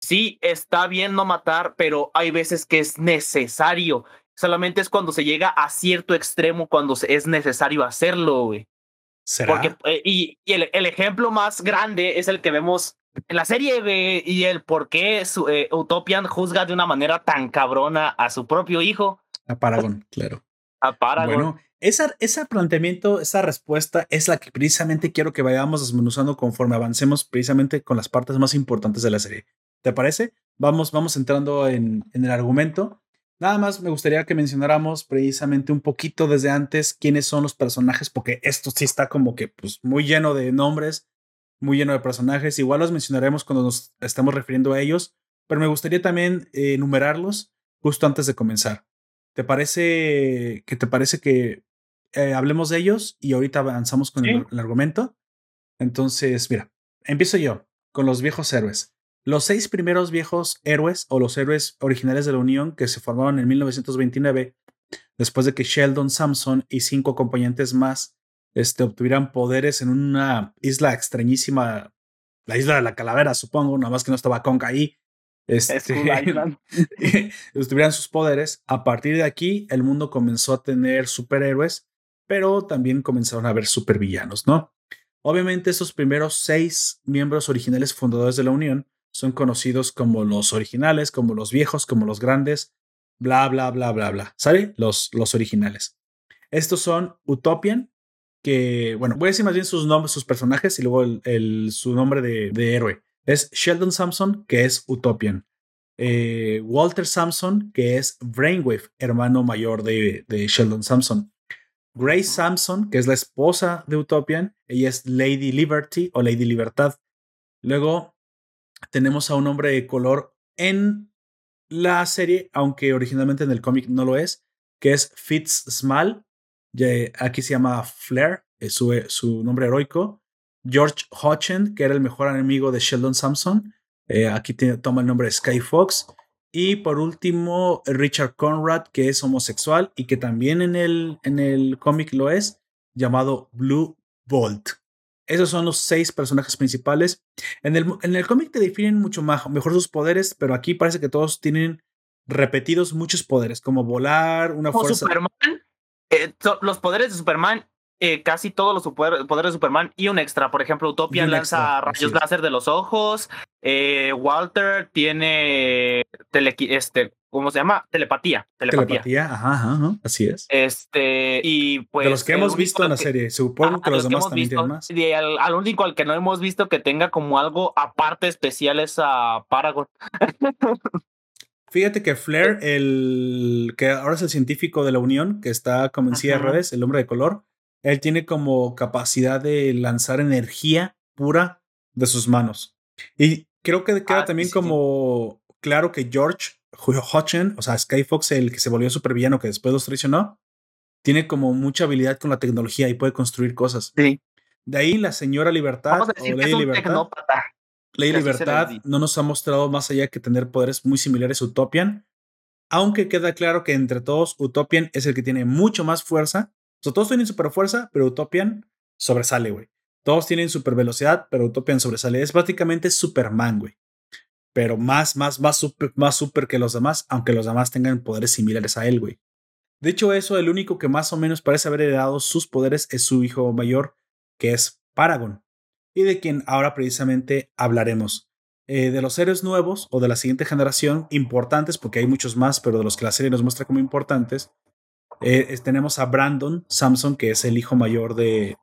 Sí, está bien no matar, pero hay veces que es necesario solamente es cuando se llega a cierto extremo, cuando es necesario hacerlo, güey. ¿Será? Porque, eh, y, el, el, ejemplo más grande es el que vemos en la serie, güey, y el por qué su, eh, Utopian juzga de una manera tan cabrona a su propio hijo. A Paragon, claro. A Paragon. Bueno, esa, ese planteamiento, esa respuesta es la que precisamente quiero que vayamos desmenuzando conforme avancemos precisamente con las partes más importantes de la serie. ¿Te parece? Vamos, vamos entrando en, en el argumento. Nada más me gustaría que mencionáramos precisamente un poquito desde antes quiénes son los personajes, porque esto sí está como que pues, muy lleno de nombres, muy lleno de personajes. Igual los mencionaremos cuando nos estemos refiriendo a ellos, pero me gustaría también eh, enumerarlos justo antes de comenzar. ¿Te parece que te parece que eh, hablemos de ellos y ahorita avanzamos con el, argumento? Entonces, mira, empiezo yo con los viejos héroes. Los seis primeros viejos héroes o los héroes originales de la Unión que se formaron en 1929, después de que Sheldon Sampson y cinco acompañantes más este, obtuvieran poderes en una isla extrañísima, la isla de la calavera, supongo, nada más que no estaba Conca ahí. Este, tuvieran sus poderes. A partir de aquí, el mundo comenzó a tener superhéroes, pero también comenzaron a haber supervillanos, ¿no? Obviamente, esos primeros seis miembros originales fundadores de la Unión son conocidos como los originales, como los viejos, como los grandes, bla, bla, bla, bla, bla. ¿Sale? Los, los originales. Estos son Utopian, que, bueno, voy a decir más bien sus nombres, sus personajes y luego el, su nombre de, héroe. Es Sheldon Sampson, que es Utopian. Eh, Walter Sampson, que es Brainwave, hermano mayor de, de Sheldon Sampson. Grace Sampson, que es la esposa de Utopian, ella es Lady Liberty o Lady Libertad. Luego tenemos a un hombre de color en la serie, aunque originalmente en el cómic no lo es, que es Fitz Small. Aquí se llama Flair, es su, su nombre heroico. George Hodgson, que era el mejor enemigo de Sheldon Sampson. Eh, aquí toma el nombre de Sky Fox. Y por último, Richard Conrad, que es homosexual y que también en el cómic lo es, llamado Blue Bolt. Esos son los seis personajes principales. En el, en el cómic te definen mucho más, mejor sus poderes, pero aquí parece que todos tienen repetidos muchos poderes, como volar, una fuerza. Superman, eh, los poderes de Superman, eh, casi todos los poderes de Superman y un extra. Por ejemplo, Utopia lanza rayos láser de los ojos. Eh, Walter tiene tele, este, ¿cómo se llama? Telepatía. Telepatía, ajá, ajá, así es. Este, y pues. De los que hemos visto en la serie, supongo que los, demás también tienen más. Y al, único al que no hemos visto que tenga como algo aparte especial es a Paragon. Fíjate que Flair, el que ahora es el científico de la Unión, que está como en silla redes, el hombre de color, él tiene como capacidad de lanzar energía pura de sus manos. Y creo que queda ah, también como claro que George Hodgson, o sea, Skyfox, el que se volvió supervillano que después los traicionó, tiene como mucha habilidad con la tecnología y puede construir cosas. Sí. De ahí la señora Libertad o Ley Libertad. Ley Libertad no nos ha mostrado más allá que tener poderes muy similares a Utopian, aunque queda claro que entre todos Utopian es el que tiene mucho más fuerza. O sea, todos tienen super fuerza, pero Utopian sobresale, güey. Todos tienen super velocidad, pero Utopian sobresale. Es prácticamente Superman, güey pero más, más, más super, más super que los demás, aunque los demás tengan poderes similares a él, güey. De hecho, eso, el único que más o menos parece haber heredado sus poderes es su hijo mayor, que es Paragon, y de quien ahora precisamente hablaremos. Eh, de los héroes nuevos o de la siguiente generación, importantes, porque hay muchos más, pero de los que la serie nos muestra como importantes, eh, tenemos a Brandon Samson, que es el hijo mayor de,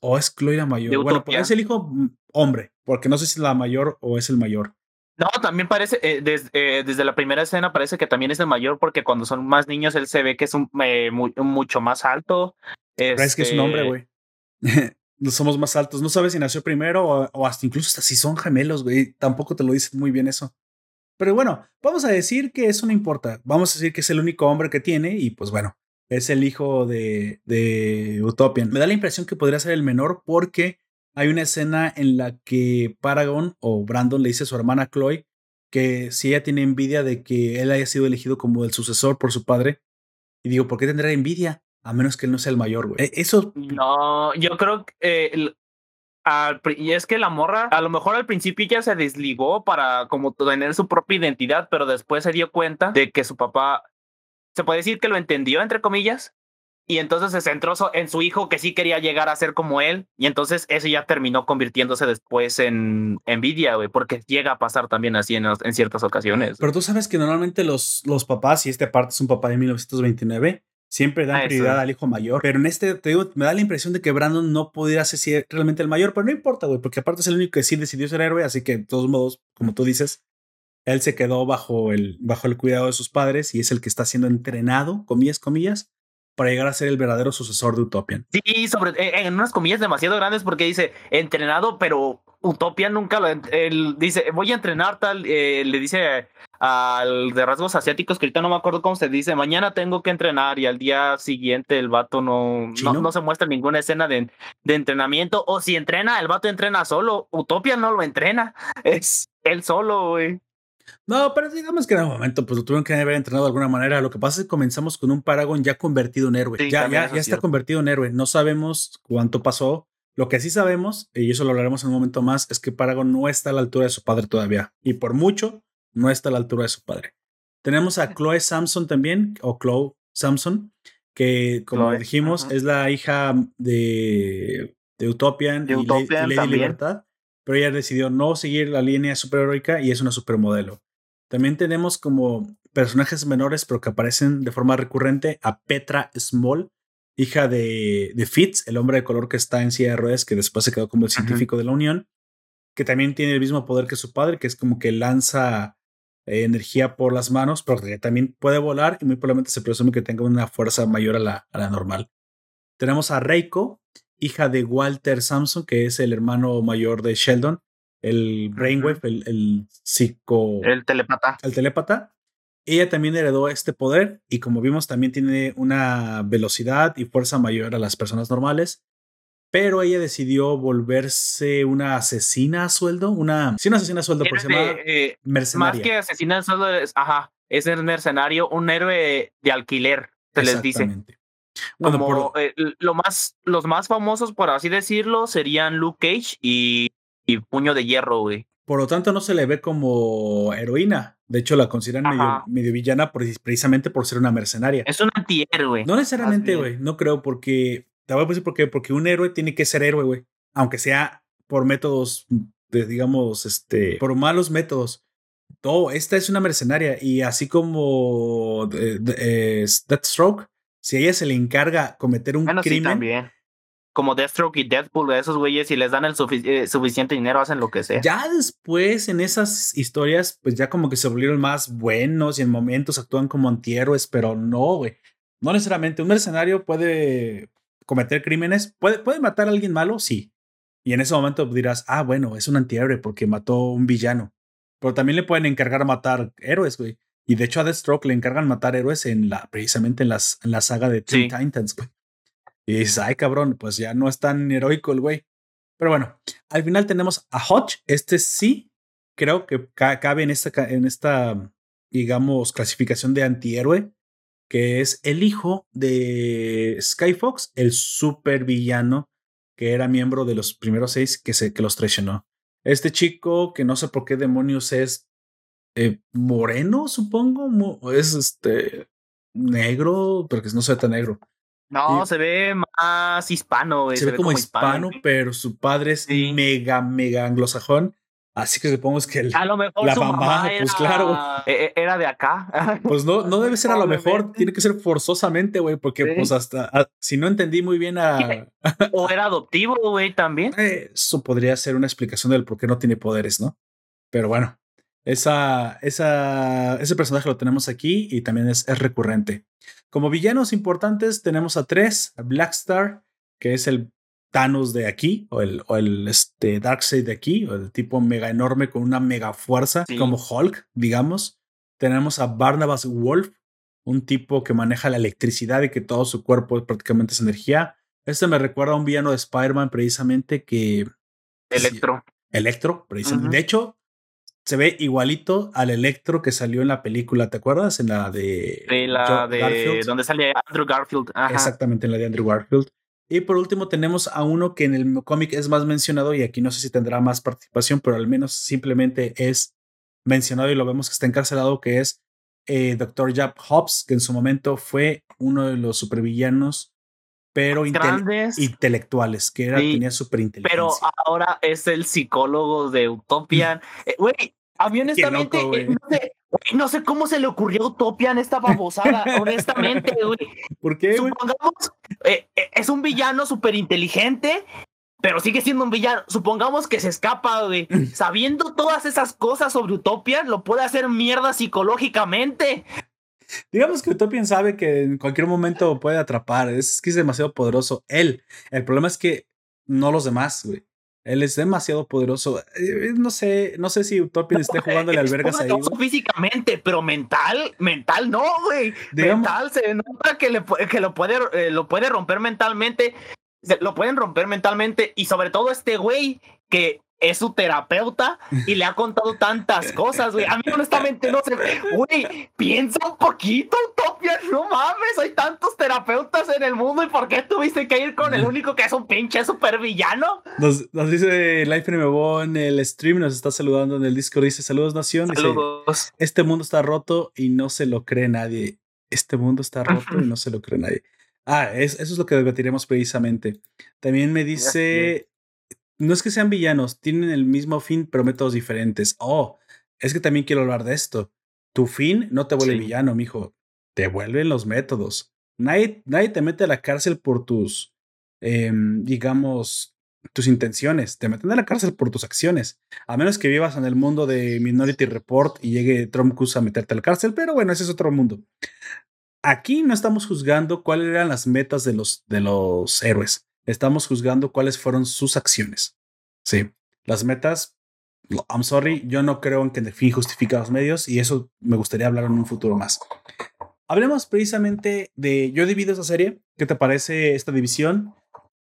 o, es, Chloe la mayor. Bueno, es el hijo mm, hombre, porque no sé si es la mayor o es el mayor. No, también parece, eh, eh, desde la primera escena parece que también es el mayor, porque cuando son más niños él se ve que es un, eh, mucho más alto. es que es un hombre, güey. no somos más altos. No sabes si nació primero o, hasta incluso hasta si son gemelos, güey. Tampoco te lo dicen muy bien eso. Pero bueno, vamos a decir que eso no importa. Vamos a decir que es el único hombre que tiene y pues bueno, es el hijo de, de Utopian. Me da la impresión que podría ser el menor porque hay una escena en la que Paragon o Brandon le dice a su hermana Chloe que si ella tiene envidia de que él haya sido elegido como el sucesor por su padre. Y digo, ¿por qué tendrá envidia? A menos que él no sea el mayor, güey. E, eso. No, yo creo que. Eh, y es que la morra, a lo mejor al principio ya se desligó para como tener su propia identidad, pero después se dio cuenta de que su papá se puede decir que lo entendió, entre comillas, y entonces se centró en su hijo que sí quería llegar a ser como él, y entonces eso ya terminó convirtiéndose después en envidia, güey, porque llega a pasar también así en, en, ciertas ocasiones. Pero tú sabes que normalmente los, los papás, y este parte es un papá de 1929, siempre dan ah, prioridad al hijo mayor. Pero en este, te digo, me da la impresión de que Brandon no pudiera ser realmente el mayor, pero no importa, güey, porque aparte es el único que sí decidió ser héroe, así que de todos modos, como tú dices, él se quedó bajo el, bajo el cuidado de sus padres y es el que está siendo entrenado, comillas, comillas, para llegar a ser el verdadero sucesor de Utopian. Sí, sobre, eh, en unas comillas demasiado grandes porque dice entrenado, pero Utopian nunca lo. Él dice, voy a entrenar tal, eh, le dice al de rasgos asiáticos, que ahorita no me acuerdo cómo se dice, mañana tengo que entrenar y al día siguiente el vato no, no, se muestra ninguna escena de, de, entrenamiento, o si entrena, el vato entrena solo, Utopia no lo entrena, es él solo, güey. No, pero digamos que en el momento pues lo tuvieron que haber entrenado de alguna manera. Lo que pasa es que comenzamos con un Paragon ya convertido en héroe. ya ya, ya está convertido en héroe. No sabemos cuánto pasó. Lo que sí sabemos, y eso lo hablaremos en un momento más, es que Paragon no está a la altura de su padre todavía. Y por mucho no está a la altura de su padre. Tenemos a Chloe Samson también, o Chloe Samson, que como dijimos es la hija de, de Utopian, y, Lady Libertad, pero ella decidió no seguir la línea superheroica y es una supermodelo. También tenemos como personajes menores, pero que aparecen de forma recurrente, a Petra Small, hija de, de Fitz, el hombre de color que está en silla de ruedas, que después se quedó como el científico de la Unión, que también tiene el mismo poder que su padre, que es como que lanza eh, energía por las manos, pero que también puede volar y muy probablemente se presume que tenga una fuerza mayor a la, a la normal. Tenemos a Reiko, hija de Walter Samson, que es el hermano mayor de Sheldon, el Brainwave, el, el psico... El telepata. El telepata. Ella también heredó este poder y como vimos también tiene una velocidad y fuerza mayor a las personas normales pero ella decidió volverse una asesina a sueldo, una, sí, una asesina a sueldo, porque se llama eh, mercenaria. Más que asesina a sueldo, es, ajá, es el mercenario, un héroe de alquiler, se les dice. Como, eh, lo más, los más famosos, por así decirlo, serían Luke Cage y, y Puño de Hierro, güey. Por lo tanto, no se le ve como heroína. De hecho, la consideran medio, medio, villana precisamente por ser una mercenaria. Es un antihéroe. No necesariamente, güey. No creo, porque te voy a decir por qué. Porque un héroe tiene que ser héroe, güey. Aunque sea por métodos, de, digamos, este, por malos métodos. No, esta es una mercenaria. Y así como Deathstroke, si a ella se le encarga cometer un crimen. también. Como Deathstroke y Deadpool, esos güeyes, si les dan el eh, suficiente dinero, hacen lo que sea. Ya después, en esas historias, pues ya como que se volvieron más buenos y en momentos actúan como antihéroes, pero no, güey. No necesariamente. Un mercenario puede cometer crímenes. ¿Puede, ¿Puede matar a alguien malo? Sí. Y en ese momento dirás, ah, bueno, es un antihéroe porque mató un villano. Pero también le pueden encargar matar héroes, güey. Y de hecho a Deathstroke le encargan matar héroes en la, precisamente en, las, en la saga de Teen Titans, güey. Y dices, ay, cabrón, pues ya no es tan heroico el güey. Pero bueno, al final tenemos a Hodge. Este sí creo que cabe en esta, en esta, digamos, clasificación de antihéroe que es el hijo de Skyfox, el super villano que era miembro de los primeros seis que, se, que los traicionó. Este chico, que no sé por qué demonios es eh, moreno, supongo, es este negro, porque no se ve tan negro. No, se ve más hispano. Se, ve, como, hispano, pero su padre es mega, mega anglosajón Así que supongo que a lo mejor la mamá, pues claro. E, e, era de acá. Pues no, no debe ser a lo mejor, tiene que ser forzosamente, güey, porque pues hasta ah, si no entendí muy bien a. o era adoptivo, güey, también. Eso podría ser una explicación del por qué no tiene poderes, ¿no? Pero bueno, esa, esa, ese personaje lo tenemos aquí y también es, es recurrente. Como villanos importantes tenemos a tres, a Blackstar, que es el Thanos de aquí, o el, o el este, Darkseid de aquí, o el tipo mega enorme con una mega fuerza, como Hulk, digamos. Tenemos a Barnabas Wolf, un tipo que maneja la electricidad y que todo su cuerpo prácticamente es energía. Este me recuerda a un villano de Spider-Man precisamente que... Electro. Electro, precisamente. De hecho, se ve igualito al Electro que salió en la película, ¿te acuerdas? En la de... la de... Donde sale Andrew Garfield. Exactamente, en la de Andrew Garfield. Y por último tenemos a uno que en el cómic es más mencionado y aquí no sé si tendrá más participación, pero al menos simplemente es mencionado y lo vemos que está encarcelado, que es eh, Dr. Jab Hobbs, que en su momento fue uno de los supervillanos, pero intelectuales, que era, tenía superinteligencia. Pero ahora es el psicólogo de Utopian. Eh, güey, a mí honestamente, eh, no, sé, cómo se le ocurrió a Utopian esta babosada, honestamente, güey. ¿Por qué? Supongamos, eh, eh, es un villano súper inteligente, pero sigue siendo un villano. Supongamos que se escapa, güey. Sabiendo todas esas cosas sobre Utopian, lo puede hacer mierda psicológicamente. Digamos que Utopian sabe que en cualquier momento puede atrapar. Es que es demasiado poderoso él. El problema es que no los demás, güey. Él es demasiado poderoso. Eh, no sé, no sé si Utopian esté jugando de albergas ahí. físicamente, pero mental, mental no, güey. Mental se nota que, le, que lo, puede, eh, lo puede romper mentalmente. Lo pueden romper mentalmente. Y sobre todo este güey que es su terapeuta y le ha contado tantas cosas, güey. A mí honestamente no sé, güey, piensa un poquito, Utopia, no mames, hay tantos terapeutas en el mundo y ¿por qué tuviste que ir con el único que es un pinche supervillano? Nos, nos dice Life Nuevo en el stream, nos está saludando en el Discord, dice saludos nación, saludos. este mundo está roto y no se lo cree nadie. Este mundo está roto y no se lo cree nadie. Ah, eso es lo que debatiremos precisamente. También me dice no es que sean villanos, tienen el mismo fin, pero métodos diferentes. Oh, es que también quiero hablar de esto. Tu fin no te vuelve villano, mijo. Te vuelven los métodos. Nadie, nadie te mete a la cárcel por tus, em, digamos, tus intenciones. Te meten a la cárcel por tus acciones. A menos que vivas en el mundo de Minority Report y llegue Trump Cruise a meterte a la cárcel, pero bueno, ese es otro mundo. Aquí no estamos juzgando cuáles eran las metas de los, de los héroes estamos juzgando cuáles fueron sus acciones. Sí, las metas, I'm sorry, yo no creo en que el fin justifica los medios y eso me gustaría hablar en un futuro más. Hablemos precisamente de, yo divido esa serie, ¿qué te parece esta división?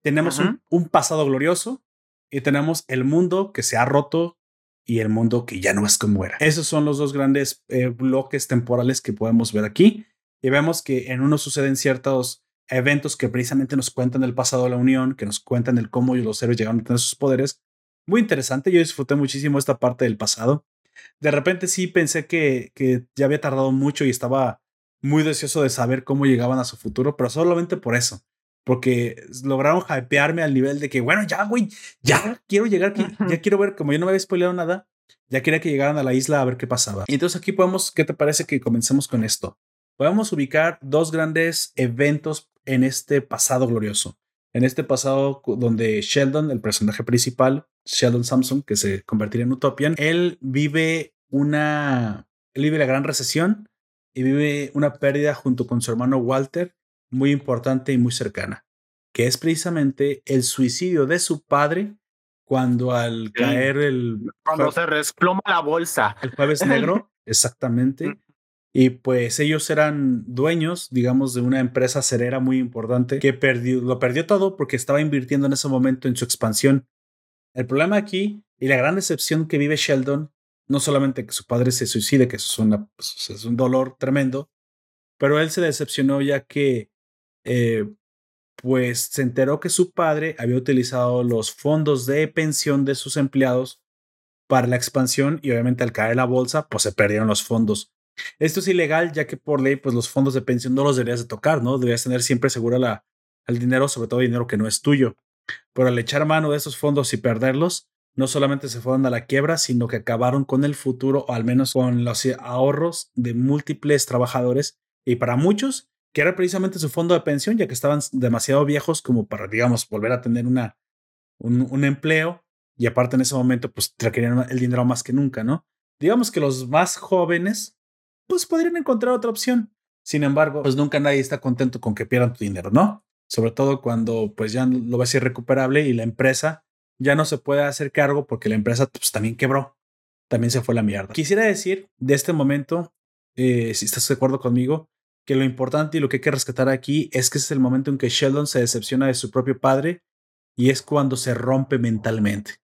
Tenemos un, pasado glorioso y tenemos el mundo que se ha roto y el mundo que ya no es como era. Esos son los dos grandes eh, bloques temporales que podemos ver aquí y vemos que en uno suceden ciertos eventos que precisamente nos cuentan el pasado de la Unión, que nos cuentan el cómo los héroes llegaron a tener sus poderes. Muy interesante, yo disfruté muchísimo esta parte del pasado. De repente sí pensé que, que ya había tardado mucho y estaba muy deseoso de saber cómo llegaban a su futuro, pero solamente por eso. Porque lograron hypearme al nivel de que, bueno, ya, güey, ya quiero llegar aquí, ya quiero ver, como yo no me había spoileado nada, ya quería que llegaran a la isla a ver qué pasaba. Y entonces aquí podemos, ¿qué te parece que comencemos con esto? Podemos ubicar dos grandes eventos en este pasado glorioso. En este pasado donde Sheldon, el personaje principal, Sheldon Samson, que se convertiría en Utopian, él vive una, él vive la gran recesión y vive una pérdida junto con su hermano Walter muy importante y muy cercana, que es precisamente el suicidio de su padre cuando al caer el... Cuando se desploma la bolsa. El jueves negro, exactamente. Y pues ellos eran dueños, digamos, de una empresa cerera muy importante que perdió, lo perdió todo porque estaba invirtiendo en ese momento en su expansión. El problema aquí y la gran decepción que vive Sheldon, no solamente que su padre se suicide, que eso es, pues, es un dolor tremendo, pero él se decepcionó ya que eh, pues se enteró que su padre había utilizado los fondos de pensión de sus empleados para la expansión y obviamente al caer la bolsa, pues se perdieron los fondos esto es ilegal ya que por ley, pues los fondos de pensión no los deberías de tocar, ¿no? Deberías tener siempre seguro la, el dinero, sobre todo dinero que no es tuyo. Pero al echar mano de esos fondos y perderlos, no solamente se fueron a la quiebra, sino que acabaron con el futuro, o al menos con los ahorros de múltiples trabajadores y para muchos, que era precisamente su fondo de pensión, ya que estaban demasiado viejos como para, digamos, volver a tener una, un, un empleo y aparte en ese momento, pues requerían el dinero más que nunca, ¿no? Digamos que los más jóvenes pues podrían encontrar otra opción. Sin embargo, pues nunca nadie está contento con que pierdan tu dinero, ¿no? Sobre todo cuando pues ya lo ves irrecuperable y la empresa ya no se puede hacer cargo porque la empresa pues también quebró, también se fue la mierda. Quisiera decir de este momento, eh, si estás de acuerdo conmigo, que lo importante y lo que hay que rescatar aquí es que es el momento en que Sheldon se decepciona de su propio padre y es cuando se rompe mentalmente.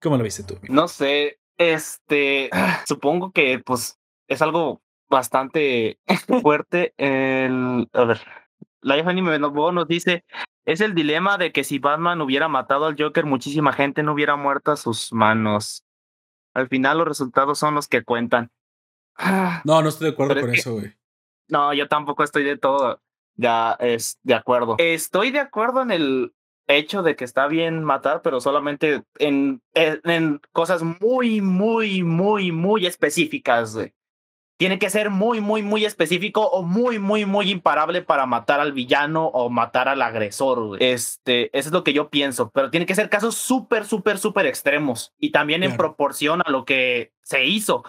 ¿Cómo lo viste tú? No sé, este, supongo que pues es algo bastante fuerte. El, a ver, Life Anime nos dice, es el dilema de que si Batman hubiera matado al Joker, muchísima gente no hubiera muerto a sus manos. Al final los resultados son los que cuentan. No, no estoy de acuerdo con eso, güey. No, yo tampoco estoy de todo ya es de acuerdo. Estoy de acuerdo en el hecho de que está bien matar, pero solamente en, en cosas muy, muy, muy, muy específicas. Güey tiene que ser muy, muy, muy específico o muy, muy, muy imparable para matar al villano o matar al agresor. Este, eso es lo que yo pienso, pero tiene que ser casos súper, súper, súper extremos y también en proporción a lo que se hizo.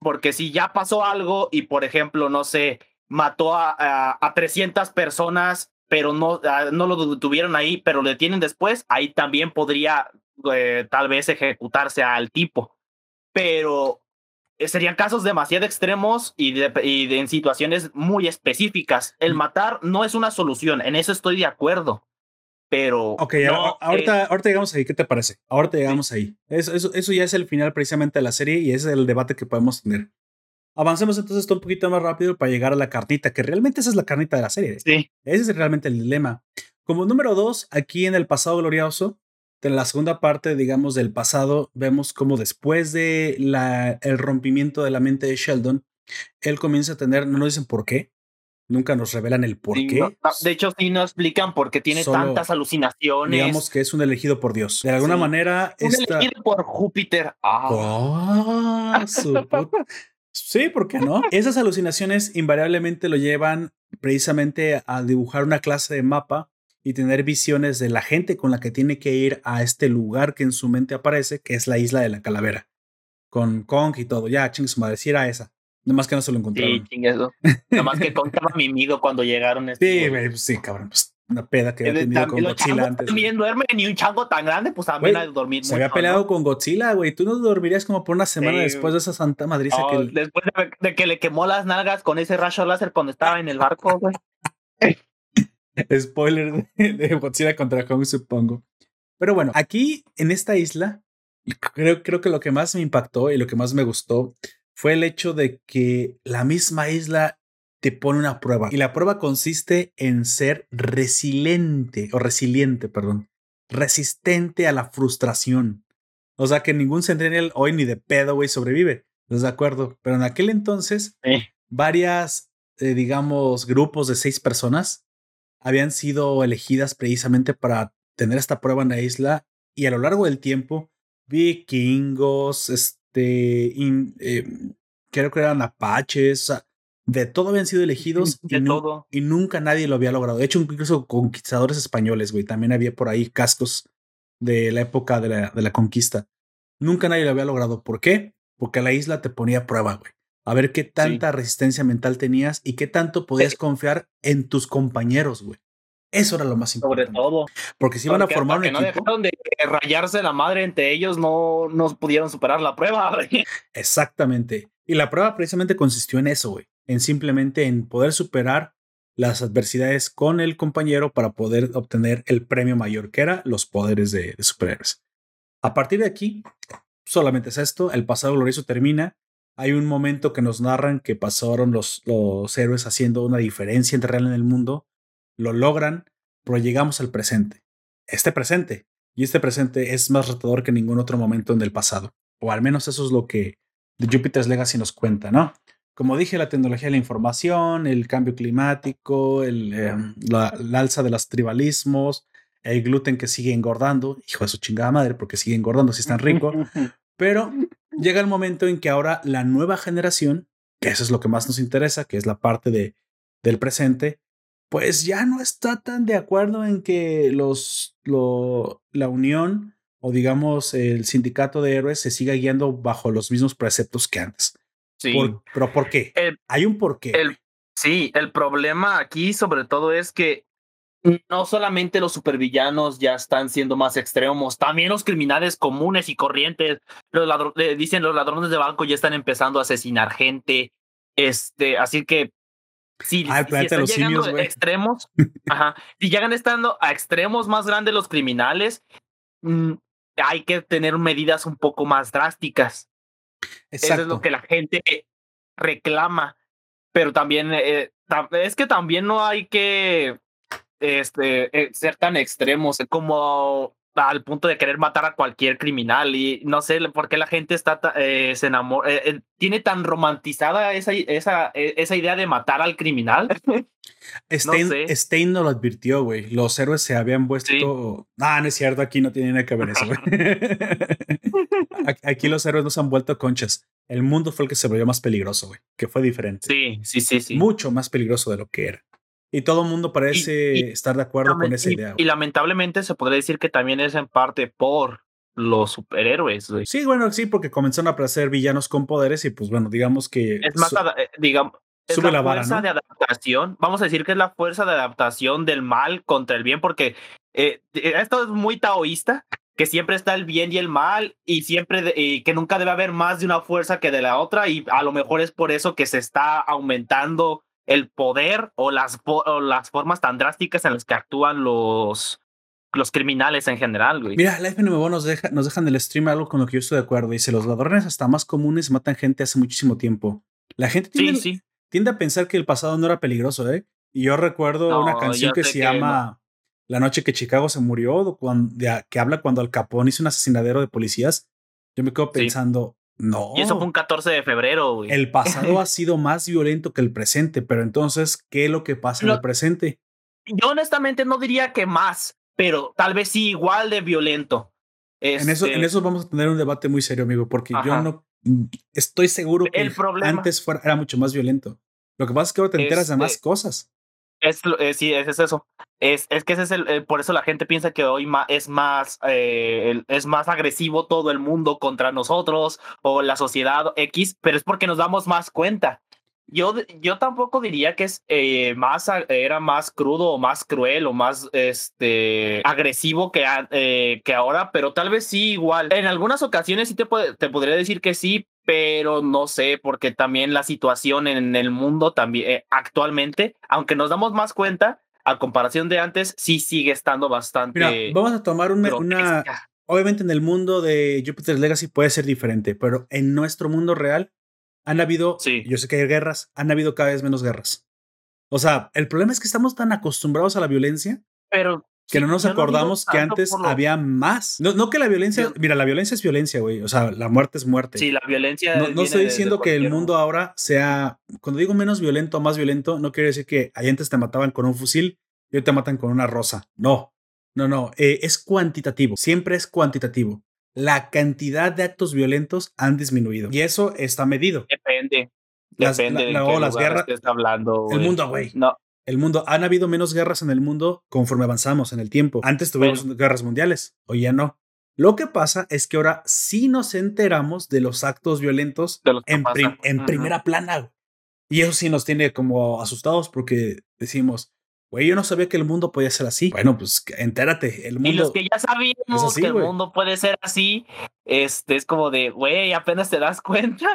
Porque si ya pasó algo y, por ejemplo, no sé, mató a, a, 300 personas, pero no, no lo detuvieron ahí, pero lo detienen después, ahí también podría eh, tal vez ejecutarse al tipo. Pero serían casos demasiado extremos y, y en situaciones muy específicas. El matar no es una solución, en eso estoy de acuerdo. Pero. Ok, ahorita, ahorita llegamos ahí. ¿Qué te parece? Ahorita llegamos ahí. Eso, eso, eso ya es el final precisamente de la serie y ese es el debate que podemos tener. Avancemos entonces un poquito más rápido para llegar a la carnita, que realmente esa es la carnita de la serie. Sí. Ese es realmente el dilema. Como número dos, aquí en el pasado glorioso, en la segunda parte, digamos, del pasado, vemos como después de la, el rompimiento de la mente de Sheldon, él comienza a tener, no nos dicen por qué, nunca nos revelan el por qué. de hecho, sí nos explican por qué tiene tantas alucinaciones. Digamos que es un elegido por Dios. De alguna manera. Un elegido por Júpiter. Ah. Sí, ¿por qué no? Esas alucinaciones invariablemente lo llevan precisamente a dibujar una clase de mapa y tener visiones de la gente con la que tiene que ir a este lugar que en su mente aparece, que es la isla de la calavera. Con Kong y todo. Ya, ching su madre, si era esa. Nomás que no se lo encontraron. Sí, ching eso. Nomás que Kong estaba mimido cuando llegaron. Este sí, sí, cabrón. Pues, una peda que había tenido con Godzilla antes. También duerme ni un chango tan grande, pues también a dormir. Se había peleado con Godzilla, güey. Tú no dormirías como por una semana después de esa santa madriza que. Después de, que le quemó las nalgas con ese rayo láser cuando estaba en el barco, güey. Spoiler de, Godzilla contra Kong, supongo. Pero bueno, aquí en esta isla, creo, creo que lo que más me impactó y lo que más me gustó fue el hecho de que la misma isla te pone una prueba. Y la prueba consiste en ser resiliente, o resiliente, perdón, resistente a la frustración. O sea que ningún Centennial hoy ni de pedo, güey, sobrevive. ¿Estás de acuerdo? Pero en aquel entonces, varias, eh, digamos, grupos de seis personas habían sido elegidas precisamente para tener esta prueba en la isla y a lo largo del tiempo, vikingos, este, em, creo que eran apaches, o sea, de todo habían sido elegidos y, todo. y nunca nadie lo había logrado. De hecho, incluso conquistadores españoles, güey, también había por ahí cascos de la época de la, de la conquista. Nunca nadie lo había logrado. ¿Por qué? Porque la isla te ponía a prueba, güey a ver qué tanta resistencia mental tenías y qué tanto podías confiar en tus compañeros, güey. Eso era lo más importante. Sobre todo. Porque si iban a formar un equipo. no dejaron de rayarse la madre entre ellos, no, no pudieron superar la prueba. Exactamente. Y la prueba precisamente consistió en eso, güey. En simplemente en poder superar las adversidades con el compañero para poder obtener el premio mayor, que era los poderes de, de superhéroes. A partir de aquí, solamente es esto. El pasado glorioso termina hay un momento que nos narran que pasaron los, los héroes haciendo una diferencia entre real en el mundo, lo logran, pero llegamos al presente. Este presente. Y este presente es más retador que ningún otro momento en el pasado. O al menos eso es lo que The Jupiter's Legacy nos cuenta, ¿no? Como dije, la tecnología de la información, el cambio climático, el, em, la, la, alza de los tribalismos, el gluten que sigue engordando, hijo de su chingada madre, porque sigue engordando si es tan rico, pero llega el momento en que ahora la nueva generación, que eso es lo que más nos interesa, que es la parte de, del presente, pues ya no está tan de acuerdo en que los, lo, la unión o digamos el sindicato de héroes se siga guiando bajo los mismos preceptos que antes. Sí. pero ¿por qué? Hay un porqué. El, sí, el problema aquí sobre todo es que no solamente los supervillanos ya están siendo más extremos, también los criminales comunes y corrientes, los ladrones, dicen los ladrones de banco ya están empezando a asesinar gente, este, así que si, si están llegando a extremos, ajá, si llegan estando a extremos más grandes los criminales, mm, hay que tener medidas un poco más drásticas. Eso es lo que la gente reclama, pero también eh, es que también no hay que este, eh, ser tan extremos como al punto de querer matar a cualquier criminal y no sé por qué la gente está eh, se enamora eh, tiene tan romantizada esa, esa, esa idea de matar al criminal Stein, no, lo advirtió, güey. Los héroes se habían vuelto. Ah, no es cierto, aquí no tiene nada que ver eso, güey. aquí los héroes no se han vuelto conchas. El mundo fue el que se volvió más peligroso, güey. Que fue diferente. Sí, sí, sí, sí. Mucho más peligroso de lo que era. Y todo el mundo parece estar de acuerdo con esa idea. Y, lamentablemente se podría decir que también es en parte por los superhéroes. Sí, bueno, sí, porque comenzaron a aparecer villanos con poderes y pues bueno, digamos que... Es más, eh, digamos, es la, fuerza de adaptación. Vamos a decir que es la fuerza de adaptación del mal contra el bien, porque eh, esto es muy taoísta, que siempre está el bien y el mal y siempre y que nunca debe haber más de una fuerza que de la otra y a lo mejor es por eso que se está aumentando el poder o las, o las formas tan drásticas en las que actúan los, los criminales en general, güey. Mira, la FNMO nos, deja, nos dejan el stream algo con lo que yo estoy de acuerdo. Dice, los ladrones hasta más comunes matan gente hace muchísimo tiempo. La gente tiende, tiende a pensar que el pasado no era peligroso, ¿eh? Y yo recuerdo una canción que se llama La noche que Chicago se murió, que habla cuando Al Capone hizo un asesinadero de policías. Yo me quedo pensando, no. Y eso fue un 14 de febrero, güey. El pasado ha sido más violento que el presente, pero entonces, ¿qué es lo que pasa en el presente? Yo honestamente no diría que más, pero tal vez sí igual de violento. En, eso, en este eso vamos a tener un debate muy serio, amigo, porque yo no estoy seguro que el antes fuera, era mucho más violento. Lo que pasa es que ahora te enteras de más este cosas. Es, eh, sí, es, eso. Es, es que ese es el, por eso la gente piensa que hoy es más eh, es más agresivo todo el mundo contra nosotros o la sociedad X, pero es porque nos damos más cuenta. Yo, yo tampoco diría que es eh, más era más crudo o más cruel o más este agresivo que, que ahora, pero tal vez sí igual. En algunas ocasiones sí te, te podría decir que sí, pero no sé, porque también la situación en el mundo también eh, actualmente, aunque nos damos más cuenta, a comparación de antes, sí sigue estando bastante. Mira, vamos a tomar una, una. Obviamente en el mundo de Jupiter's Legacy puede ser diferente, pero en nuestro mundo real han habido. Sí. Yo sé que hay guerras, han habido cada vez menos guerras. O sea, el problema es que estamos tan acostumbrados a la violencia. Pero que no nos acordamos que antes había más. No, no que la violencia, mira, la violencia es violencia, güey. O sea, la muerte es muerte. Sí, la violencia. No, no estoy diciendo que el mundo ahora sea, cuando digo menos violento o más violento, no quiere decir que ahí antes te mataban con un fusil y hoy te matan con una rosa. No, no, no. Eh, es cuantitativo. Siempre es cuantitativo. La cantidad de actos violentos han disminuido y eso está medido. Depende. Depende de las guerras. Que está hablando, el mundo, güey. No, el mundo, han habido menos guerras en el mundo conforme avanzamos en el tiempo. Antes tuvimos guerras mundiales, hoy ya no. Lo que pasa es que ahora sí nos enteramos de los actos violentos en, en primera plana. Y eso sí nos tiene como asustados porque decimos, güey, yo no sabía que el mundo podía ser así. Bueno, pues entérate, el mundo. Y los que ya sabíamos que el mundo puede ser así, este es como de, güey, apenas te das cuenta.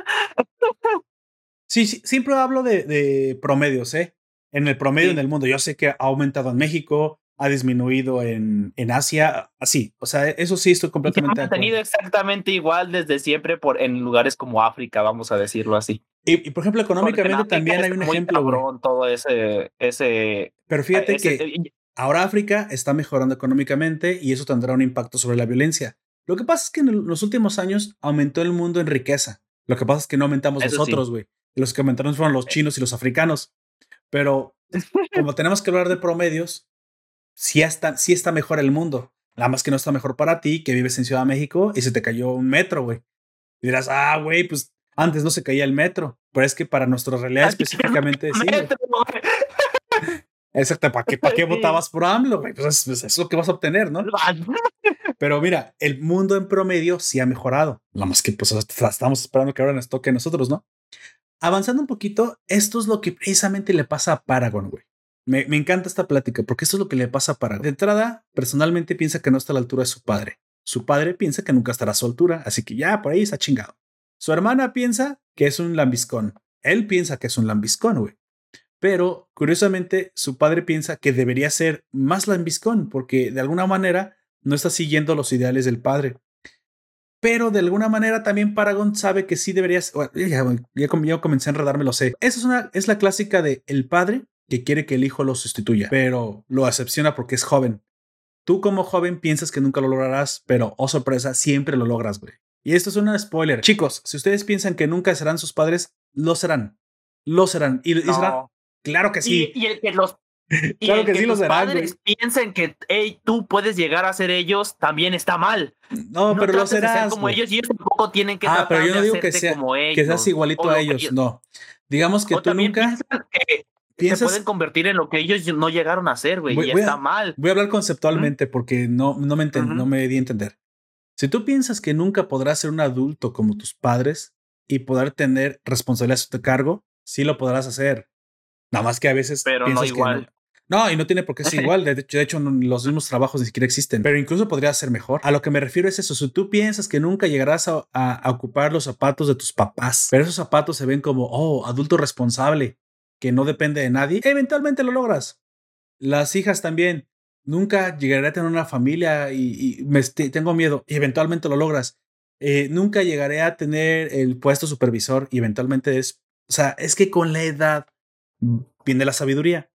sí, sí, siempre hablo de, de promedios, ¿eh? En el promedio en el mundo. Yo sé que ha aumentado en México, ha disminuido en, en Asia, así. O sea, eso sí estoy completamente. Y ha tenido exactamente igual desde siempre por, en lugares como África, vamos a decirlo así. Y, por ejemplo, económicamente también hay un ejemplo. Cabrón, todo ese, ese. Pero fíjate que ahora África está mejorando económicamente y eso tendrá un impacto sobre la violencia. Lo que pasa es que en los últimos años aumentó el mundo en riqueza. Lo que pasa es que no aumentamos nosotros, güey. Los que aumentaron fueron los chinos y los africanos. Pero como tenemos que hablar de promedios, sí está, sí está mejor el mundo. Nada más que no está mejor para ti, que vives en Ciudad de México y se te cayó un metro, güey. Y dirás, ah, güey, pues antes no se caía el metro. Pero es que para nuestra realidad específicamente sí. Exacto, ¿para qué, para qué votabas por AMLO? Güey? Pues, pues es, lo que vas a obtener, ¿no? Pero mira, el mundo en promedio sí ha mejorado. Nada más que pues estamos esperando que ahora nos toque a nosotros, ¿no? Avanzando un poquito, esto es lo que precisamente le pasa a Paragon, güey. Me, encanta esta plática porque esto es lo que le pasa a Paragon. De entrada, personalmente piensa que no está a la altura de su padre. Su padre piensa que nunca estará a su altura, así que ya por ahí está chingado. Su hermana piensa que es un lambiscón. Él piensa que es un lambiscón, güey. Pero, curiosamente, su padre piensa que debería ser más lambiscón porque de alguna manera no está siguiendo los ideales del padre pero de alguna manera también Paragon sabe que sí deberías. ya, ya, comencé a enredarme, lo sé. Esa es, una, es la clásica de el padre que quiere que el hijo lo sustituya, pero lo acepciona porque es joven. Tú como joven piensas que nunca lo lograrás, pero oh sorpresa, siempre lo logras, güey. Y esto es una spoiler. Chicos, si ustedes piensan que nunca serán sus padres, lo serán. Lo serán. Y, serán. Claro que sí. Y, el que los claro que, sí los padres piensen que hey, tú puedes llegar a ser ellos también está mal. No, pero lo serás. como ellos y ellos tampoco tienen que ah, pero yo no digo que, sea, como ellos, que seas igualito a ellos, no. Digamos que tú nunca piensas se pueden convertir en lo que ellos no llegaron a ser, güey, y está mal. Voy a hablar conceptualmente porque no, no, me no me di a entender. Si tú piensas que nunca podrás ser un adulto como tus padres y poder tener responsabilidades a tu cargo, sí lo podrás hacer. Nada más que a veces pero no igual. No, y no tiene por qué ser igual. De hecho, de hecho, los mismos trabajos ni siquiera existen, pero incluso podría ser mejor. A lo que me refiero es eso. Si tú piensas que nunca llegarás a, ocupar los zapatos de tus papás, pero esos zapatos se ven como, oh, adulto responsable, que no depende de nadie, eventualmente lo logras. Las hijas también. Nunca llegaré a tener una familia y, me tengo miedo y eventualmente lo logras. Eh, nunca llegaré a tener el puesto supervisor y eventualmente es, o sea, es que con la edad viene la sabiduría.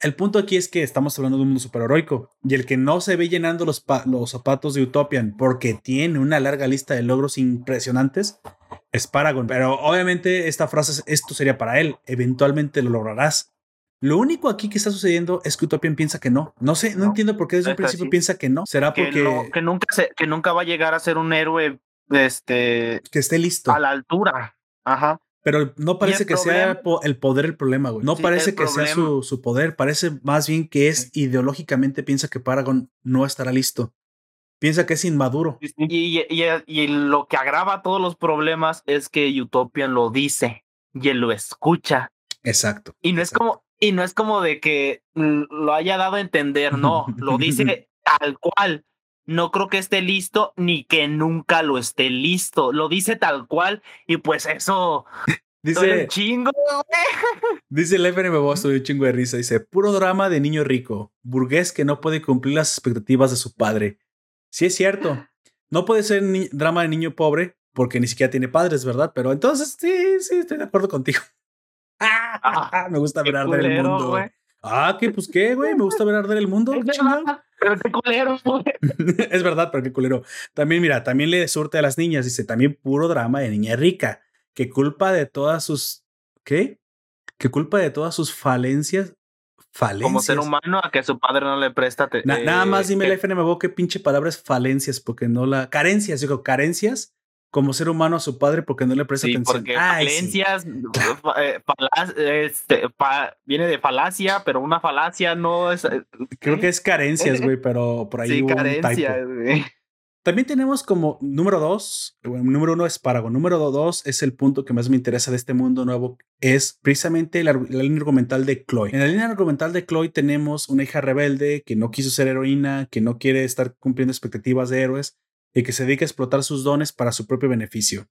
El punto aquí es que estamos hablando de un mundo superheroico y el que no se ve llenando los, los zapatos de Utopian porque tiene una larga lista de logros impresionantes es Paragon. Pero obviamente esta frase, esto sería para él. Eventualmente lo lograrás. Lo único aquí que está sucediendo es que Utopian piensa que no. No sé, no, entiendo por qué desde un principio piensa que no. Será porque que nunca que nunca va a llegar a ser un héroe este que esté listo a la altura. Ajá. Pero no parece que sea el poder el problema, güey. No parece que sea su, su, poder. Parece más bien que es ideológicamente piensa que Paragon no estará listo. Piensa que es inmaduro. Y, y, y, lo que agrava todos los problemas es que Utopian lo dice y él lo escucha. Exacto. Y no es como, y no es como de que lo haya dado a entender, no, lo dice tal cual. No creo que esté listo ni que nunca lo esté listo. Lo dice tal cual y pues eso Dice chingo. dice el FNB Boston un chingo de risa. Dice: Puro drama de niño rico, burgués que no puede cumplir las expectativas de su padre. Sí, es cierto. No puede ser drama de niño pobre porque ni siquiera tiene padres, ¿verdad? Pero entonces sí, sí, estoy de acuerdo contigo. Ah, me gusta ver arder el mundo. Ah, ¿qué? Pues qué, güey. Me gusta ver arder el mundo. Pero qué culero, güey. es verdad, pero qué culero. También, mira, también le surte a las niñas. Dice, también puro drama de niña rica. Que culpa de todas sus. ¿Qué? Que culpa de todas sus falencias. Falencias. Como ser humano a que su padre no le presta. nada más dime el FNMBO qué pinche palabra es falencias, porque no la. Carencias, digo, carencias como ser humano a su padre porque no le presta atención. Porque falencias, eh, este, viene de falacia, pero una falacia no es. Eh, Creo que es carencias, güey, pero por ahí. Sí, carencias, güey. También tenemos como número dos, número uno es Paragon, número dos es el punto que más me interesa de este mundo nuevo, es precisamente la, la, línea argumental de Chloe. En la línea argumental de Chloe tenemos una hija rebelde que no quiso ser heroína, que no quiere estar cumpliendo expectativas de héroes, y que se dedica a explotar sus dones para su propio beneficio.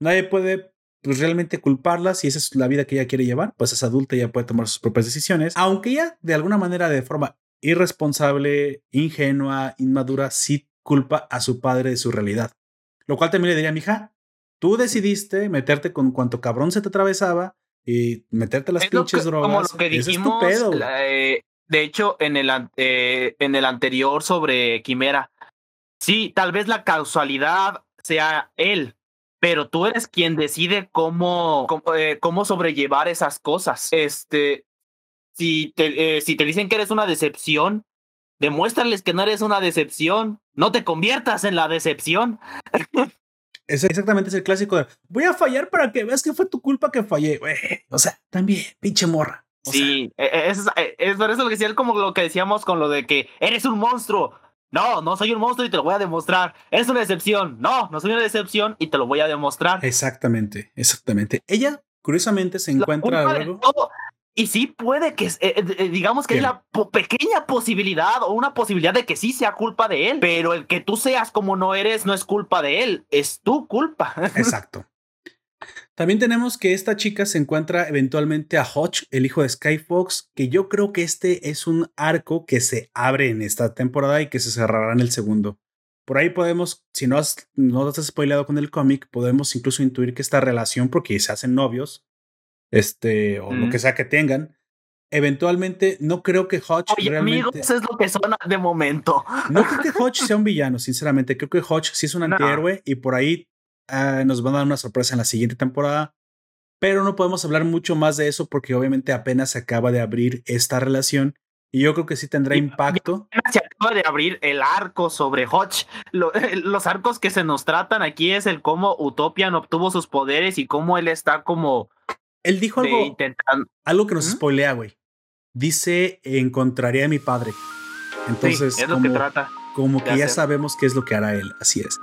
Nadie puede pues, realmente culparla si esa es la vida que ella quiere llevar, pues es adulta y ya puede tomar sus propias decisiones, aunque ella de alguna manera de forma irresponsable, ingenua, inmadura, sí culpa a su padre de su realidad. Lo cual también le diría, mija, tú decidiste meterte con cuanto cabrón se te atravesaba y meterte las pinches drogas. Como lo que dijimos, eh, de hecho, en el, eh, en el anterior sobre Quimera, Sí, tal vez la causalidad sea él, pero tú eres quien decide cómo, eh, cómo, sobrellevar esas cosas. Este, si te, eh, si te dicen que eres una decepción, demuéstrales que no eres una decepción. No te conviertas en la decepción. Es exactamente es el clásico de voy a fallar para que veas que fue tu culpa que fallé. O sea, también, pinche morra. sí, e, e, es, e, es, por eso que decía como lo que decíamos con lo de que eres un monstruo. No, no soy un monstruo y te lo voy a demostrar. Es una decepción. No, no soy una decepción y te lo voy a demostrar. Exactamente, exactamente. Ella, curiosamente, se encuentra luego. Y sí puede que, eh, eh, digamos que hay la pequeña posibilidad o una posibilidad de que sí sea culpa de él, pero el que tú seas como no eres no es culpa de él, es tu culpa. Exacto. También tenemos que esta chica se encuentra eventualmente a Hodge, el hijo de Skyfox, que yo creo que este es un arco que se abre en esta temporada y que se cerrará en el segundo. Por ahí podemos, si no has, no has spoileado con el cómic, podemos incluso intuir que esta relación, porque se hacen novios, este, o lo que sea que tengan, eventualmente no creo que Hodge realmente... amigos, es lo que son de momento. No creo que Hodge sea un villano, sinceramente. Creo que Hodge sí es un antihéroe y por ahí Ah, nos van a dar una sorpresa en la siguiente temporada, pero no podemos hablar mucho más de eso porque obviamente apenas se acaba de abrir esta relación y yo creo que sí tendrá impacto. Se acaba de abrir el arco sobre Hodge. los arcos que se nos tratan aquí es el cómo Utopian obtuvo sus poderes y cómo él está como. Él dijo algo, algo que nos spoilea, güey. Dice: Encontraré a mi padre. Entonces, es lo como, que trata. Como que ya sabemos qué es lo que hará él. Así es.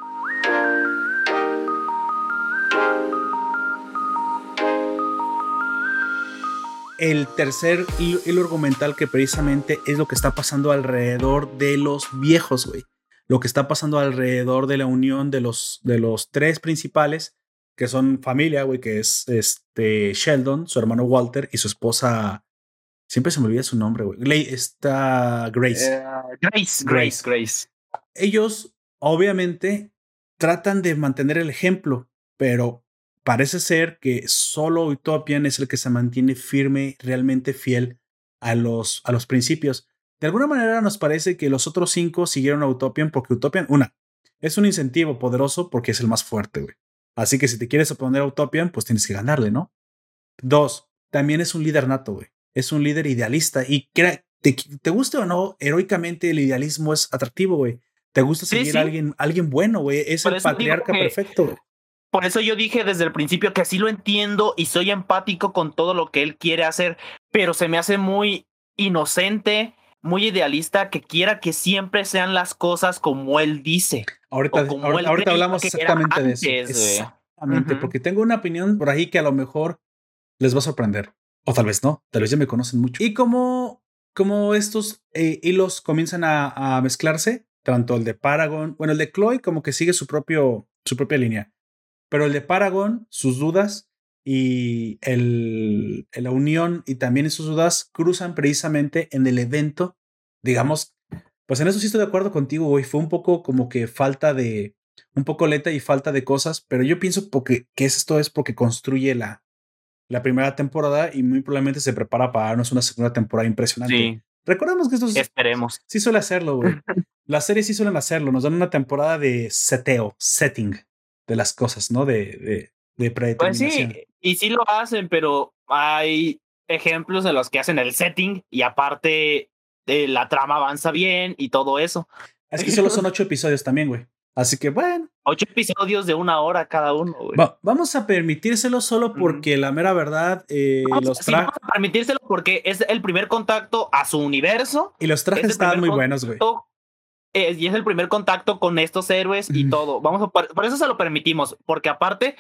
El tercer hilo, argumental que precisamente es lo que está pasando alrededor de los viejos, güey. Lo que está pasando alrededor de la unión de los, de los tres principales, que son familia, güey, que es este Sheldon, su hermano Walter y su esposa. Siempre se me olvida su nombre, güey. Está Grace. Eh, Grace. Grace, Grace. Ellos, obviamente, tratan de mantener el ejemplo, pero parece ser que solo Utopian es el que se mantiene firme, realmente fiel a los, a los principios. De alguna manera nos parece que los otros cinco siguieron a Utopian porque Utopian, una, es un incentivo poderoso porque es el más fuerte, güey. Así que si te quieres oponer a Utopian, pues tienes que ganarle, ¿no? Dos, también es un líder nato, güey. Es un líder idealista y te, te guste o no, heroicamente el idealismo es atractivo, güey. Te gusta seguir a alguien, alguien bueno, güey. Es el patriarca perfecto, güey. Por eso yo dije desde el principio que así lo entiendo y soy empático con todo lo que él quiere hacer, pero se me hace muy inocente, muy idealista que quiera que siempre sean las cosas como él dice. Ahorita, ahorita, hablamos exactamente de eso. Exactamente, porque tengo una opinión por ahí que a lo mejor les va a sorprender. O tal vez no, tal vez ya me conocen mucho. Y como, como estos eh, hilos comienzan a, a, mezclarse, tanto el de Paragon, bueno, el de Chloe como que sigue su, propio, su propia línea. Pero el de Paragon, sus dudas y el, la unión y también sus dudas cruzan precisamente en el evento, digamos, pues en eso sí estoy de acuerdo contigo, güey, fue un poco como que falta de, un poco lenta y falta de cosas, pero yo pienso porque, que esto es porque construye la, la primera temporada y muy probablemente se prepara para darnos una segunda temporada impresionante. Sí. Recordemos que esto Esperemos. sí suele hacerlo, güey. Las series sí suelen hacerlo, nos dan una temporada de seteo, setting de las cosas, ¿no? De, de, de predeterminación. Pues sí, y sí lo hacen, pero hay ejemplos de los que hacen el setting y aparte de la trama avanza bien y todo eso. Es que solo son ocho episodios también, güey. Así que bueno. Ocho episodios de una hora cada uno, güey. vamos a permitírselo solo porque la mera verdad. Eh, los vamos a permitírselo porque es el primer contacto a su universo. Y los trajes están muy buenos, güey y es el primer contacto con estos héroes y todo. Vamos a, por eso se lo permitimos, porque aparte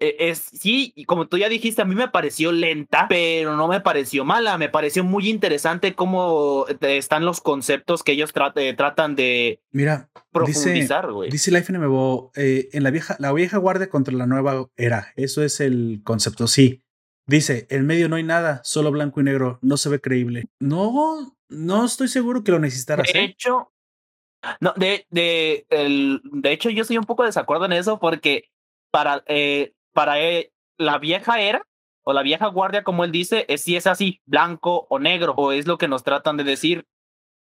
e, es sí, como tú ya dijiste, a mí me pareció lenta, pero no me pareció mala, me pareció muy interesante cómo eh, están los conceptos que ellos eh, tratan de Mira, profundizar, güey. Dice, Life NMBO, eh, en la vieja, la vieja guardia contra la nueva era, eso es el concepto, sí. Dice, en medio no hay nada, solo blanco y negro, no se ve creíble. No, no estoy seguro que lo necesitaras. De hecho, no, de, de, el, de hecho, yo estoy un poco de desacuerdo en eso porque para, eh, para eh, la vieja era o la vieja guardia, como él dice, es si es así, blanco o negro, o es lo que nos tratan de decir.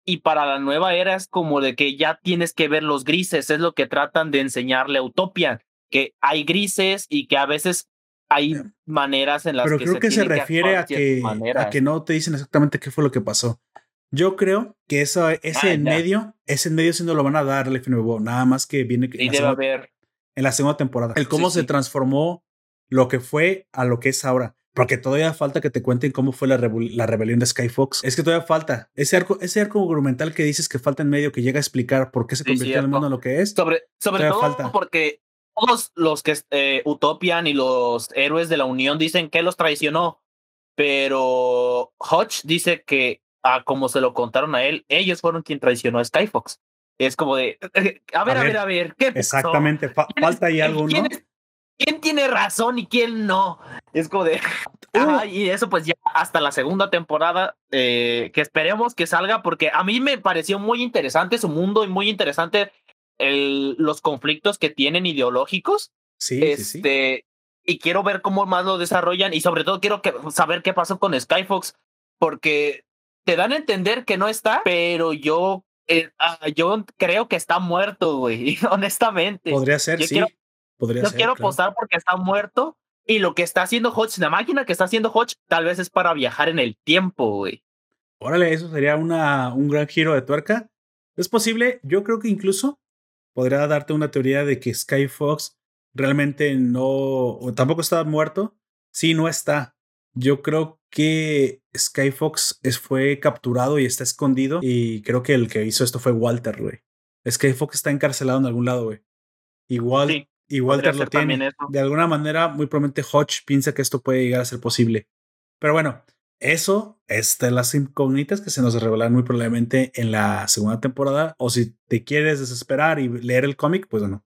Y para la nueva era es como de que ya tienes que ver los grises, es lo que tratan de enseñarle a Utopia, que hay grises y que a veces hay maneras en las Pero creo que se, refiere a que, a que no te dicen exactamente qué fue lo que pasó. Yo creo que eso, ese ah, en medio, ese en medio sí no lo van a dar al FNBO, nada más que viene en, la segunda, en la segunda temporada. El cómo se transformó lo que fue a lo que es ahora. Porque todavía falta que te cuenten cómo fue la, la rebelión de Skyfox. Es que todavía falta. Ese arco, ese arco argumental que dices que falta en medio, que llega a explicar por qué se convirtió en el mundo en lo que es. Sobre, sobre todo falta. porque todos los que eh, Utopian y los héroes de la Unión dicen que los traicionó. Pero Hodge dice que a como se lo contaron a él, ellos fueron quien traicionó a Skyfox. Es como de, a ver, a ver, a ver, ¿qué Exactamente, falta ahí algo, ¿no? ¿Quién tiene razón y quién no? Es como de. Uh. y eso, pues ya hasta la segunda temporada, eh, que esperemos que salga, porque a mí me pareció muy interesante su mundo y muy interesante el, los conflictos que tienen ideológicos. Sí, este, sí, Y quiero ver cómo más lo desarrollan y sobre todo quiero que, saber qué pasó con Skyfox, porque te dan a entender que no está, pero yo, eh, ah, yo creo que está muerto, güey, honestamente. Podría ser, yo sí. Quiero, Podría yo quiero apostar porque está muerto y lo que está haciendo Hodge, la máquina que está haciendo Hodge, tal vez es para viajar en el tiempo, güey. Órale, eso sería una, un gran giro de tuerca. Es posible, yo creo que incluso podría darte una teoría de que Skyfox realmente no, o tampoco está muerto. Sí, no está. Yo creo que Skyfox fue capturado y está escondido. Y creo que el que hizo esto fue Walter, güey. Skyfox está encarcelado en algún lado, güey. Igual, y Walter lo tiene. De alguna manera, muy probablemente Hodge piensa que esto puede llegar a ser posible. Pero bueno, Eso es de las incógnitas que se nos revelan muy probablemente en la segunda temporada. O si te quieres desesperar y leer el cómic, pues bueno,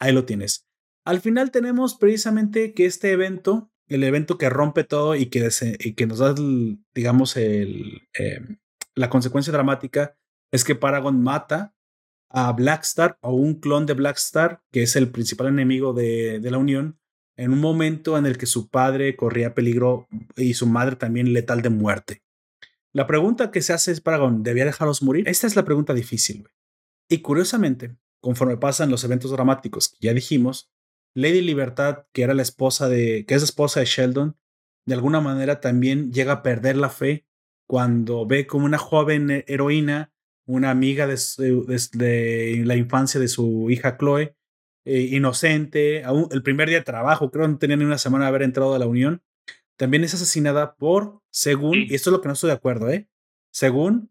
ahí lo tienes. Al final tenemos precisamente que este evento, el evento que rompe todo y que, nos da, digamos, em, la consecuencia dramática, es que Paragon mata a Blackstar o un clon de Blackstar, que es el principal enemigo de, de la Unión, en un momento en el que su padre corría peligro y su madre también letal de muerte. La pregunta que se hace es, Paragon, ¿debía dejarlos morir? Esta es la pregunta difícil. Y curiosamente, conforme pasan los eventos dramáticos que ya dijimos, Lady Libertad, que era la esposa de, que es esposa de Sheldon, de alguna manera también llega a perder la fe cuando ve como una joven heroína, una amiga de, la infancia de su hija Chloe, eh, inocente, el primer día de trabajo, creo que no tenía ni una semana de haber entrado a la Unión, también es asesinada por, según, y esto es lo que no estoy de acuerdo, ¿eh? Según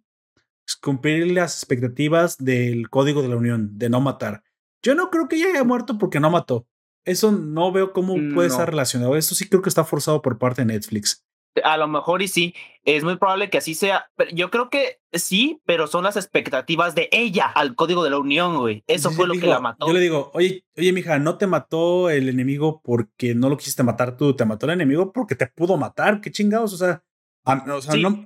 cumplir las expectativas del Código de la Unión, de no matar. Yo no creo que ella haya muerto porque no mató. Eso no veo cómo puede estar relacionado. Eso sí creo que está forzado por parte de Netflix. A lo mejor y sí, es muy probable que así sea. yo creo que sí, pero son las expectativas de ella al código de la unión, güey. Eso fue lo que la mató. Yo le digo, oye, oye, mija, no te mató el enemigo porque no lo quisiste matar tú, te mató el enemigo porque te pudo matar. Qué chingados, o sea,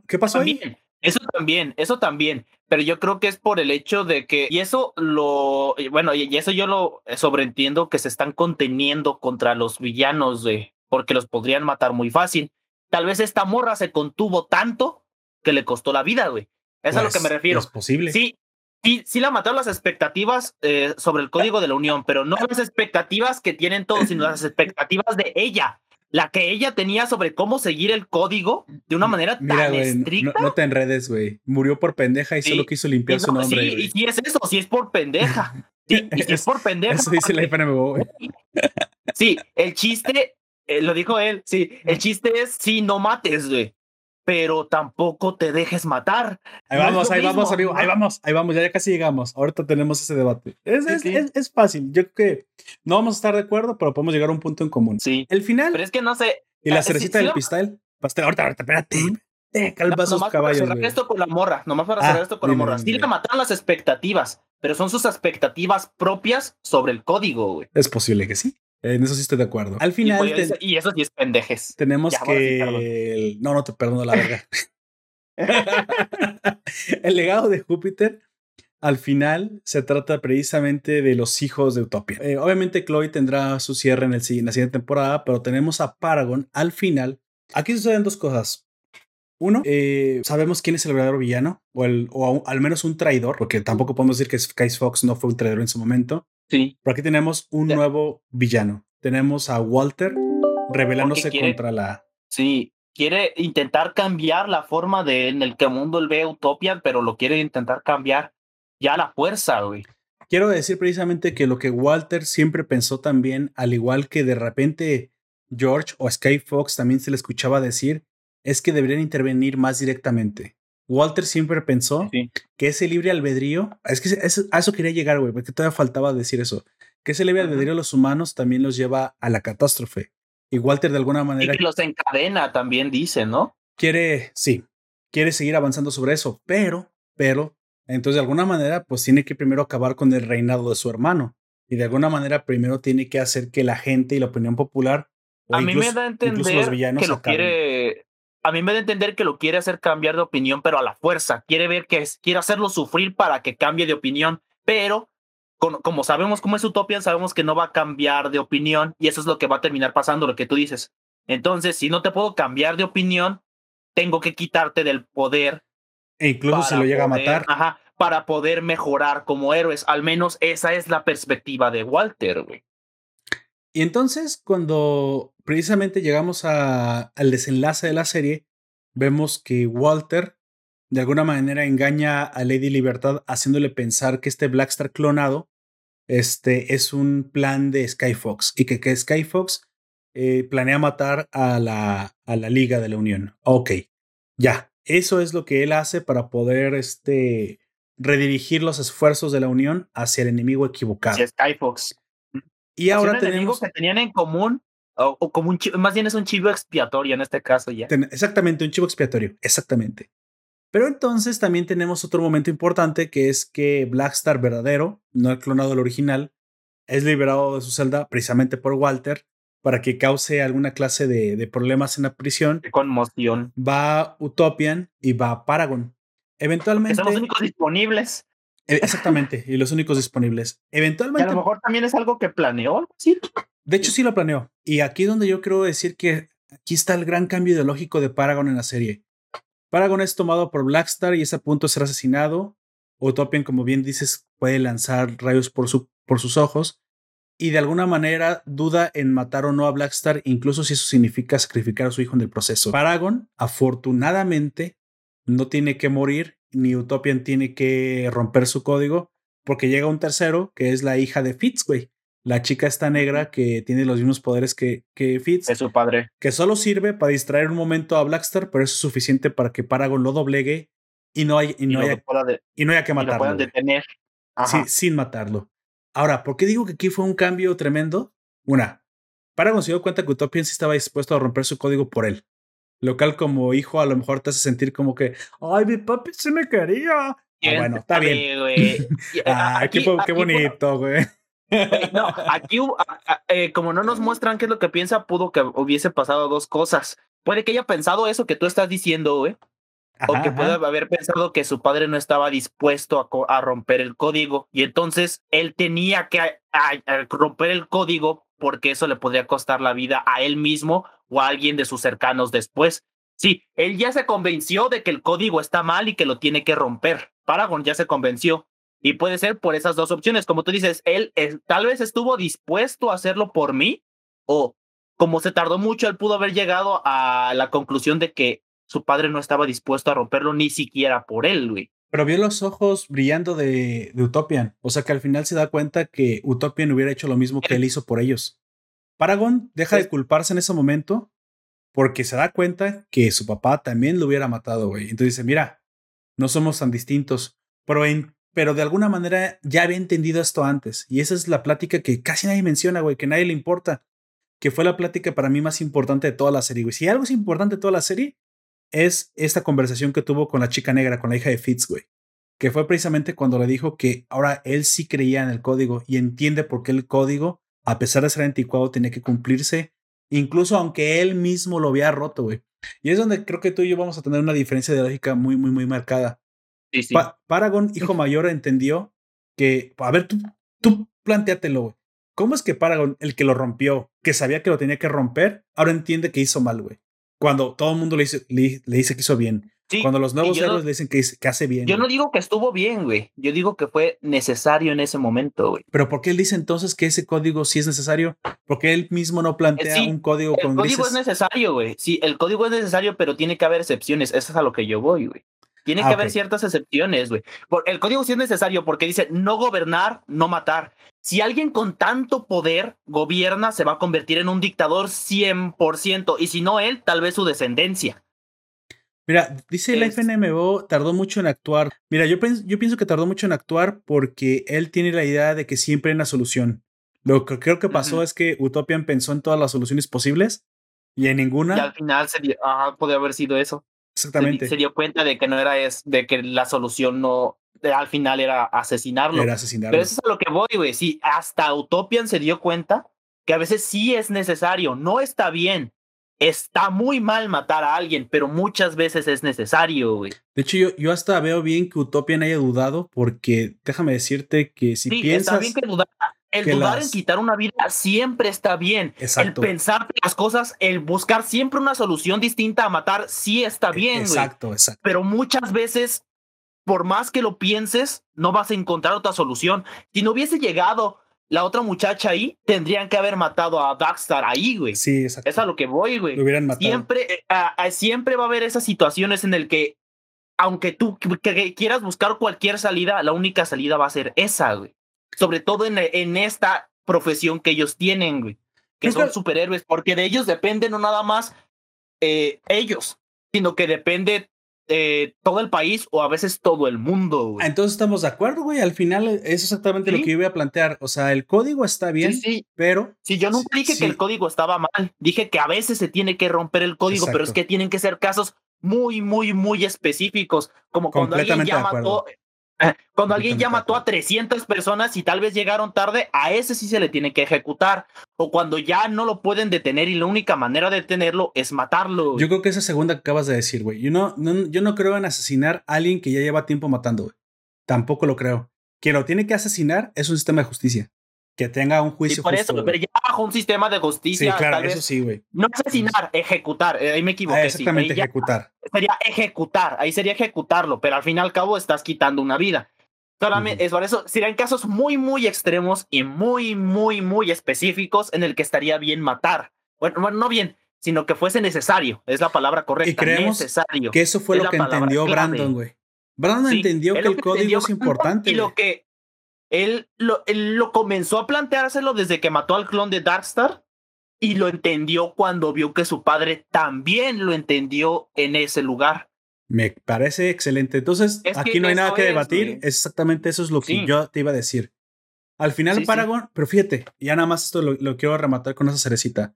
¿qué pasó ahí? Eso también, eso también, pero yo creo que es por el hecho de que, y eso lo, bueno, y eso yo lo sobreentiendo que se están conteniendo contra los villanos, de, porque los podrían matar muy fácil. Tal vez esta morra se contuvo tanto que le costó la vida, güey. Es a lo que me pues, refiero. Es posible. Sí, sí, sí la mataron las expectativas eh, sobre el código de la Unión, pero no las expectativas que tienen todos, sino las expectativas de ella la que ella tenía sobre cómo seguir el código de una manera tan estricta. No, te enredes, güey. Murió por pendeja y solo quiso limpiar su nombre. Sí, y si es eso, si es por pendeja. Sí, y si es por pendeja. Eso dice la güey. Sí, el chiste, eh, lo dijo él, sí, el chiste es sí, no mates, güey pero tampoco te dejes matar. Ahí vamos, ahí vamos, amigo, ahí vamos, ahí vamos, ya, casi llegamos. Ahorita tenemos ese debate. Es, es, es, fácil, yo creo que no vamos a estar de acuerdo, pero podemos llegar a un punto en común. Sí. El final. Pero es que no sé. Y la ah, cerecita del pistal. Pastel, ahorita, ahorita, espérate. Eh, calma sus caballos. Para cerrar esto con la morra, nomás para cerrar ah, esto con la morra. Sí le mataron las expectativas, pero son sus expectativas propias sobre el código, güey. Es posible que sí. En eso sí estoy de acuerdo. Al final. Y, eso sí es pendejes. Tenemos que. no, no te perdono la verga. el legado de Júpiter al final se trata precisamente de los hijos de Utopia. Eh, obviamente Chloe tendrá su cierre en, el, en la siguiente temporada, pero tenemos a Paragon al final. Aquí suceden dos cosas. Uno, eh, sabemos quién es el verdadero villano, o, el, o al menos un traidor, porque tampoco podemos decir que Sky Fox no fue un traidor en su momento. Sí. Pero aquí tenemos un nuevo villano. Tenemos a Walter rebelándose contra la. Sí, quiere intentar cambiar la forma de en el que el mundo él ve Utopia, pero lo quiere intentar cambiar ya a la fuerza, güey. Quiero decir precisamente que lo que Walter siempre pensó también, al igual que de repente George o Sky Fox también se le escuchaba decir, es que deberían intervenir más directamente. Walter siempre pensó que ese libre albedrío, es que a eso quería llegar, güey, porque todavía faltaba decir eso, que ese libre albedrío de los humanos también los lleva a la catástrofe. Y Walter de alguna manera... Y que los encadena también dice, ¿no? Quiere, sí, quiere seguir avanzando sobre eso, pero, pero, entonces de alguna manera, pues tiene que primero acabar con el reinado de su hermano. Y de alguna manera primero tiene que hacer que la gente y la opinión popular... a mí me da a entender los que lo quiere a mí me da a entender que lo quiere hacer cambiar de opinión, pero a la fuerza. Quiere ver que es, quiere hacerlo sufrir para que cambie de opinión, pero como sabemos cómo es Utopia, sabemos que no va a cambiar de opinión y eso es lo que va a terminar pasando, lo que tú dices. Entonces, si no te puedo cambiar de opinión, tengo que quitarte del poder. E incluso se lo llega a matar. Ajá, para poder mejorar como héroes. Al menos esa es la perspectiva de Walter, güey. Y entonces, cuando precisamente llegamos a, al desenlace de la serie, vemos que Walter de alguna manera engaña a Lady Libertad haciéndole pensar que este Blackstar clonado este, es un plan de Skyfox y que, que Skyfox eh, planea matar a la, a la Liga de la Unión. Ok, ya, eso es lo que él hace para poder este, redirigir los esfuerzos de la Unión hacia el enemigo equivocado. Skyfox. Y ahora tenemos... que tenían en común O, como un chivo, más bien es un chivo expiatorio en este caso ya. exactamente, un chivo expiatorio, exactamente. Pero entonces también tenemos otro momento importante que es que Blackstar verdadero, no el clonado del original, es liberado de su celda precisamente por Walter para que cause alguna clase de, problemas en la prisión. De conmoción. Va Utopian y va Paragon. Eventualmente. son los únicos disponibles. E, exactamente, y los únicos disponibles. Eventualmente. a lo mejor también es algo que planeó, ¿sí? De hecho, sí lo planeó. Y aquí es donde yo quiero decir que aquí está el gran cambio ideológico de Paragon en la serie. Paragon es tomado por Blackstar y es a punto de ser asesinado. Utopian, como bien dices, puede lanzar rayos por, su, por sus ojos y de alguna manera duda en matar o no a Blackstar, incluso si eso significa sacrificar a su hijo en el proceso. Paragon, afortunadamente, no tiene que morir, ni Utopian tiene que romper su código, porque llega un tercero, que es la hija de Fitz, güey. La chica está negra que tiene los mismos poderes que, que Fitz. Es su padre. Que solo sirve para distraer un momento a Blackstar, pero eso es suficiente para que Paragon lo doblegue y no, hay, y no, haya, y no haya que matarlo. puedan detener. Sí, sin matarlo. Ahora, ¿por qué digo que aquí fue un cambio tremendo? Una, Paragon se dio cuenta que Utopian sí estaba dispuesto a romper su código por él. Local como hijo a lo mejor te hace sentir como que, ay, mi papi sí me quería. Ah, bueno, está bien. Ay, qué, bonito, güey. No, aquí eh, como no nos muestran qué es lo que piensa, pudo que hubiese pasado dos cosas. Puede que haya pensado eso que tú estás diciendo, güey o que puede haber pensado que su padre no estaba dispuesto a, romper el código y entonces él tenía que romper el código porque eso le podría costar la vida a él mismo o a alguien de sus cercanos después. Sí, él ya se convenció de que el código está mal y que lo tiene que romper. Paragon ya se convenció. Y puede ser por esas dos opciones. Como tú dices, él tal vez estuvo dispuesto a hacerlo por mí o como se tardó mucho, él pudo haber llegado a la conclusión de que su padre no estaba dispuesto a romperlo ni siquiera por él, güey. Pero vio los ojos brillando de, de Utopian. O sea que al final se da cuenta que Utopian hubiera hecho lo mismo que él hizo por ellos. Paragon deja de culparse en ese momento porque se da cuenta que su papá también lo hubiera matado, güey. Entonces dice, mira, no somos tan distintos. Pero, pero de alguna manera ya había entendido esto antes. Y esa es la plática que casi nadie menciona, güey, que nadie le importa. Que fue la plática para mí más importante de toda la serie, güey. Si algo es importante de toda la serie, es esta conversación que tuvo con la chica negra, con la hija de Fitz, güey. Que fue precisamente cuando le dijo que ahora él sí creía en el código y entiende por qué el código, a pesar de ser anticuado, tiene que cumplirse, incluso aunque él mismo lo había roto, güey. Y es donde creo que tú y yo vamos a tener una diferencia de lógica muy, muy, muy marcada. Sí, sí. Paragon, hijo mayor, entendió que, a ver, tú, tú planteatelo, güey. ¿Cómo es que Paragon, el que lo rompió, que sabía que lo tenía que romper, ahora entiende que hizo mal, güey? Cuando todo el mundo le dice, le, dice que hizo bien. Cuando los nuevos héroes le dicen que, que, hace bien. Yo no digo que estuvo bien, güey. Yo digo que fue necesario en ese momento, güey. Pero ¿por qué él dice entonces que ese código sí es necesario? Porque él mismo no plantea un código El código es necesario, güey. Sí, el código es necesario, pero tiene que haber excepciones. Eso es a lo que yo voy, güey. Tiene ah, que haber ciertas excepciones, güey. El código sí es necesario porque dice no gobernar, no matar. Si alguien con tanto poder gobierna, se va a convertir en un dictador 100%, y si no él, tal vez su descendencia. Mira, dice el FNMO, tardó mucho en actuar. Mira, yo, yo pienso que tardó mucho en actuar porque él tiene la idea de que siempre hay una solución. Lo que creo que pasó es que Utopian pensó en todas las soluciones posibles y en ninguna. Y al final sería, podría haber sido eso. Exactamente. Se, dio cuenta de que no era es, de que la solución no, al final era asesinarlo. Era asesinarlo. Pero eso es a lo que voy, güey. Sí, hasta Utopian se dio cuenta que a veces sí es necesario, no está bien. Está muy mal matar a alguien, pero muchas veces es necesario, güey. De hecho, yo, yo hasta veo bien que Utopian haya dudado, porque déjame decirte que si sí, piensas. Está bien que dudar. El dudar en quitar una vida siempre está bien. Exacto. El pensar las cosas, el buscar siempre una solución distinta a matar, sí está e, bien, güey. Exacto, exacto. Pero muchas veces por más que lo pienses, no vas a encontrar otra solución. Si no hubiese llegado la otra muchacha ahí, tendrían que haber matado a Darkstar ahí, güey. Sí, exacto. Es a lo que voy, güey. Lo hubieran matado. Siempre, eh, siempre va a haber esas situaciones en el que, aunque tú quieras buscar cualquier salida, la única salida va a ser esa, güey. Sobre todo en, en esta profesión que ellos tienen, güey. Que son superhéroes, porque de ellos depende no nada más eh, ellos, sino que depende eh, todo el país o a veces todo el mundo. Güey. Entonces estamos de acuerdo, güey. Al final es exactamente lo que yo iba a plantear. O sea, el código está bien, sí, pero. Sí, yo nunca dije que el código estaba mal. Dije que a veces se tiene que romper el código, pero es que tienen que ser casos muy, muy, muy específicos. Como cuando alguien llama todo cuando alguien ya mató a 300 personas y tal vez llegaron tarde, a ese sí se le tiene que ejecutar. O cuando ya no lo pueden detener y la única manera de detenerlo es matarlo. Yo creo que esa segunda que acabas de decir, güey. Yo no, yo no creo en asesinar a alguien que ya lleva tiempo matando, güey. Tampoco lo creo. Quien lo tiene que asesinar es un sistema de justicia que tenga un juicio. por eso, pero ya bajo un sistema de justicia. Sí, claro, eso sí, güey. No asesinar, ejecutar. Eh, ahí me equivoqué. Ah, exactamente, ejecutar. Sería ejecutar, ahí sería ejecutarlo, pero al fin y al cabo estás quitando una vida. Solamente, es por eso, serían casos muy, muy extremos y muy, muy, muy específicos en el que estaría bien matar. Bueno, no bien, sino que fuese necesario. Es la palabra correcta. Y creemos necesario. que eso fue lo que entendió Brandon, güey. Brandon entendió que el código es importante. Y lo que él lo, él lo comenzó a planteárselo desde que mató al clon de Darkstar y lo entendió cuando vio que su padre también lo entendió en ese lugar. Me parece excelente. Entonces, aquí no hay nada que debatir. exactamente eso es lo que yo te iba a decir. Al final, Paragon, pero fíjate, ya nada más esto lo, lo, quiero rematar con esa cerecita.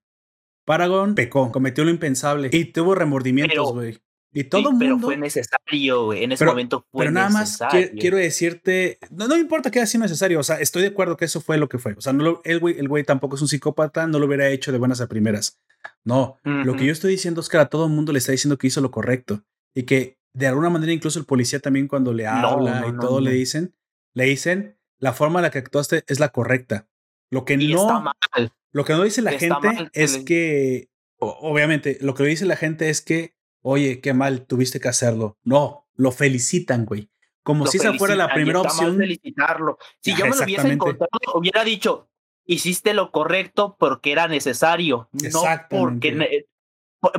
Paragon pecó, cometió lo impensable y tuvo remordimientos, güey. Y todo el mundo. Pero fue necesario, güey. En ese momento fue Pero nada más quiero decirte. No, no me importa que haya sido necesario. O sea, estoy de acuerdo que eso fue lo que fue. O sea, no el güey el güey tampoco es un psicópata, no lo hubiera hecho de buenas a primeras. No. Lo que yo estoy diciendo es que a todo el mundo le está diciendo que hizo lo correcto. Y que de alguna manera, incluso el policía también, cuando le habla y todo le dicen, le dicen la forma en la que actuaste es la correcta. Lo que no. Lo que no dice la gente es que. Obviamente, lo que dice la gente es que oye, qué mal, tuviste que hacerlo. No, lo felicitan, güey. Como si esa fuera la primera opción. felicitarlo. Si yo me lo hubiese encontrado, hubiera dicho, hiciste lo correcto porque era necesario, no porque,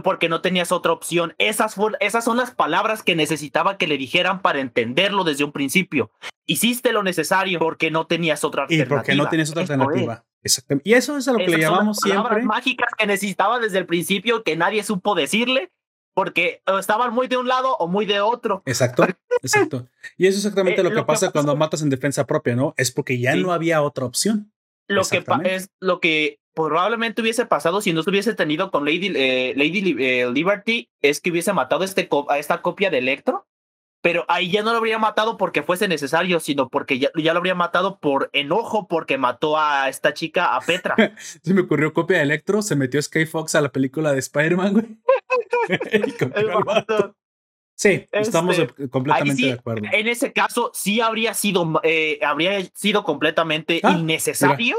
porque no tenías otra opción. Esas, esas son las palabras que necesitaba que le dijeran para entenderlo desde un principio. Hiciste lo necesario porque no tenías otra alternativa. Y porque no tienes otra alternativa. Exactamente. Y eso es a lo que le llamamos son las siempre. mágicas que necesitaba desde el principio que nadie supo decirle porque estaban muy de un lado o muy de otro. Exacto, exacto. Y eso es exactamente eh, lo, que pasa cuando matas en defensa propia, ¿no? Es porque ya no había otra opción. Lo que es lo que probablemente hubiese pasado si no se hubiese tenido con Lady, eh, Lady eh, Liberty es que hubiese matado este a esta copia de Electro, pero ahí ya no lo habría matado porque fuese necesario, sino porque ya, ya lo habría matado por enojo porque mató a esta chica, a Petra. se me ocurrió copia de Electro, se metió Sky Fox a la película de Spider-Man, güey. sí, estamos este, completamente de acuerdo. En ese caso, sí habría sido, eh, habría sido completamente ah, innecesario.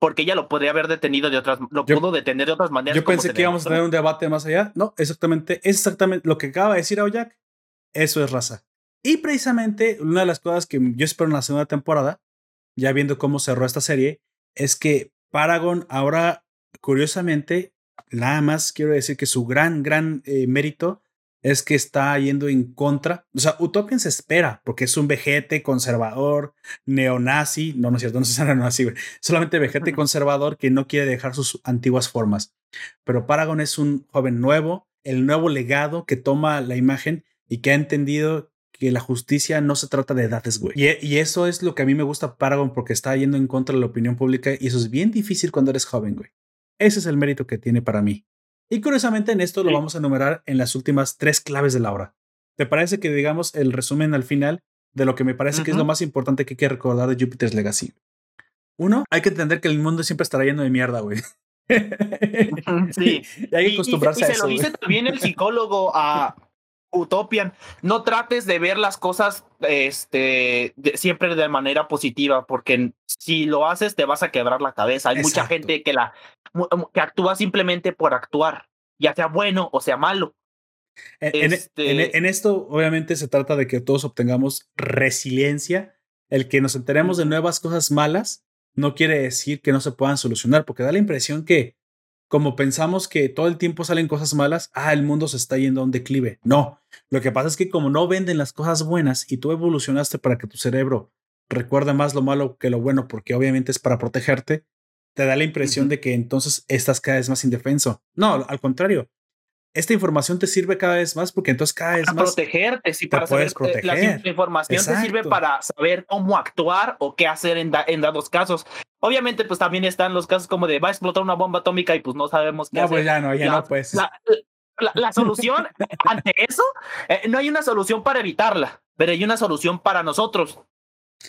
Porque ella lo podría haber detenido de otras, lo pudo detener de otras maneras. Yo pensé que íbamos a tener un debate más allá. No, exactamente, es exactamente lo que acaba de decir Aoyak. Eso es raza. Y precisamente una de las cosas que yo espero en la segunda temporada, ya viendo cómo cerró esta serie, es que Paragon ahora, curiosamente, Nada más quiero decir que su gran, gran eh, mérito es que está yendo en contra. O sea, Utopian se espera porque es un vejete conservador, neonazi. No, no es cierto, no es neonazi. Solamente vejete conservador que no quiere dejar sus antiguas formas. Pero Paragon es un joven nuevo, el nuevo legado que toma la imagen y que ha entendido que la justicia no se trata de edades, güey. Y, y, eso es lo que a mí me gusta Paragon porque está yendo en contra de la opinión pública y eso es bien difícil cuando eres joven, güey. Ese es el mérito que tiene para mí. Y curiosamente en esto lo vamos a enumerar en las últimas tres claves de la obra. ¿Te parece que digamos el resumen al final de lo que me parece que es lo más importante que hay que recordar de Jupiter's Legacy? Uno, hay que entender que el mundo siempre estará lleno de mierda, güey. Sí. y hay que acostumbrarse a eso. Se lo dice también el psicólogo a Utopian. No trates de ver las cosas este, siempre de manera positiva, porque si lo haces te vas a quebrar la cabeza. Hay mucha gente que la que actúa simplemente por actuar, ya sea bueno o sea malo. En, este en, esto, obviamente, se trata de que todos obtengamos resiliencia. El que nos enteremos de nuevas cosas malas no quiere decir que no se puedan solucionar, porque da la impresión que, como pensamos que todo el tiempo salen cosas malas, ah, el mundo se está yendo a un declive. No, lo que pasa es que como no venden las cosas buenas y tú evolucionaste para que tu cerebro recuerde más lo malo que lo bueno, porque obviamente es para protegerte, te da la impresión de que entonces estás cada vez más indefenso. No, al contrario. Esta información te sirve cada vez más porque entonces cada vez para más protegerte, sí, para puedes proteger. La información te sirve para saber cómo actuar o qué hacer en, en, dados casos. Obviamente, pues también están los casos como de va a explotar una bomba atómica y pues no sabemos qué no, hacer. Pues ya no, ya no, pues. La, solución ante eso, eh, no hay una solución para evitarla, pero hay una solución para nosotros.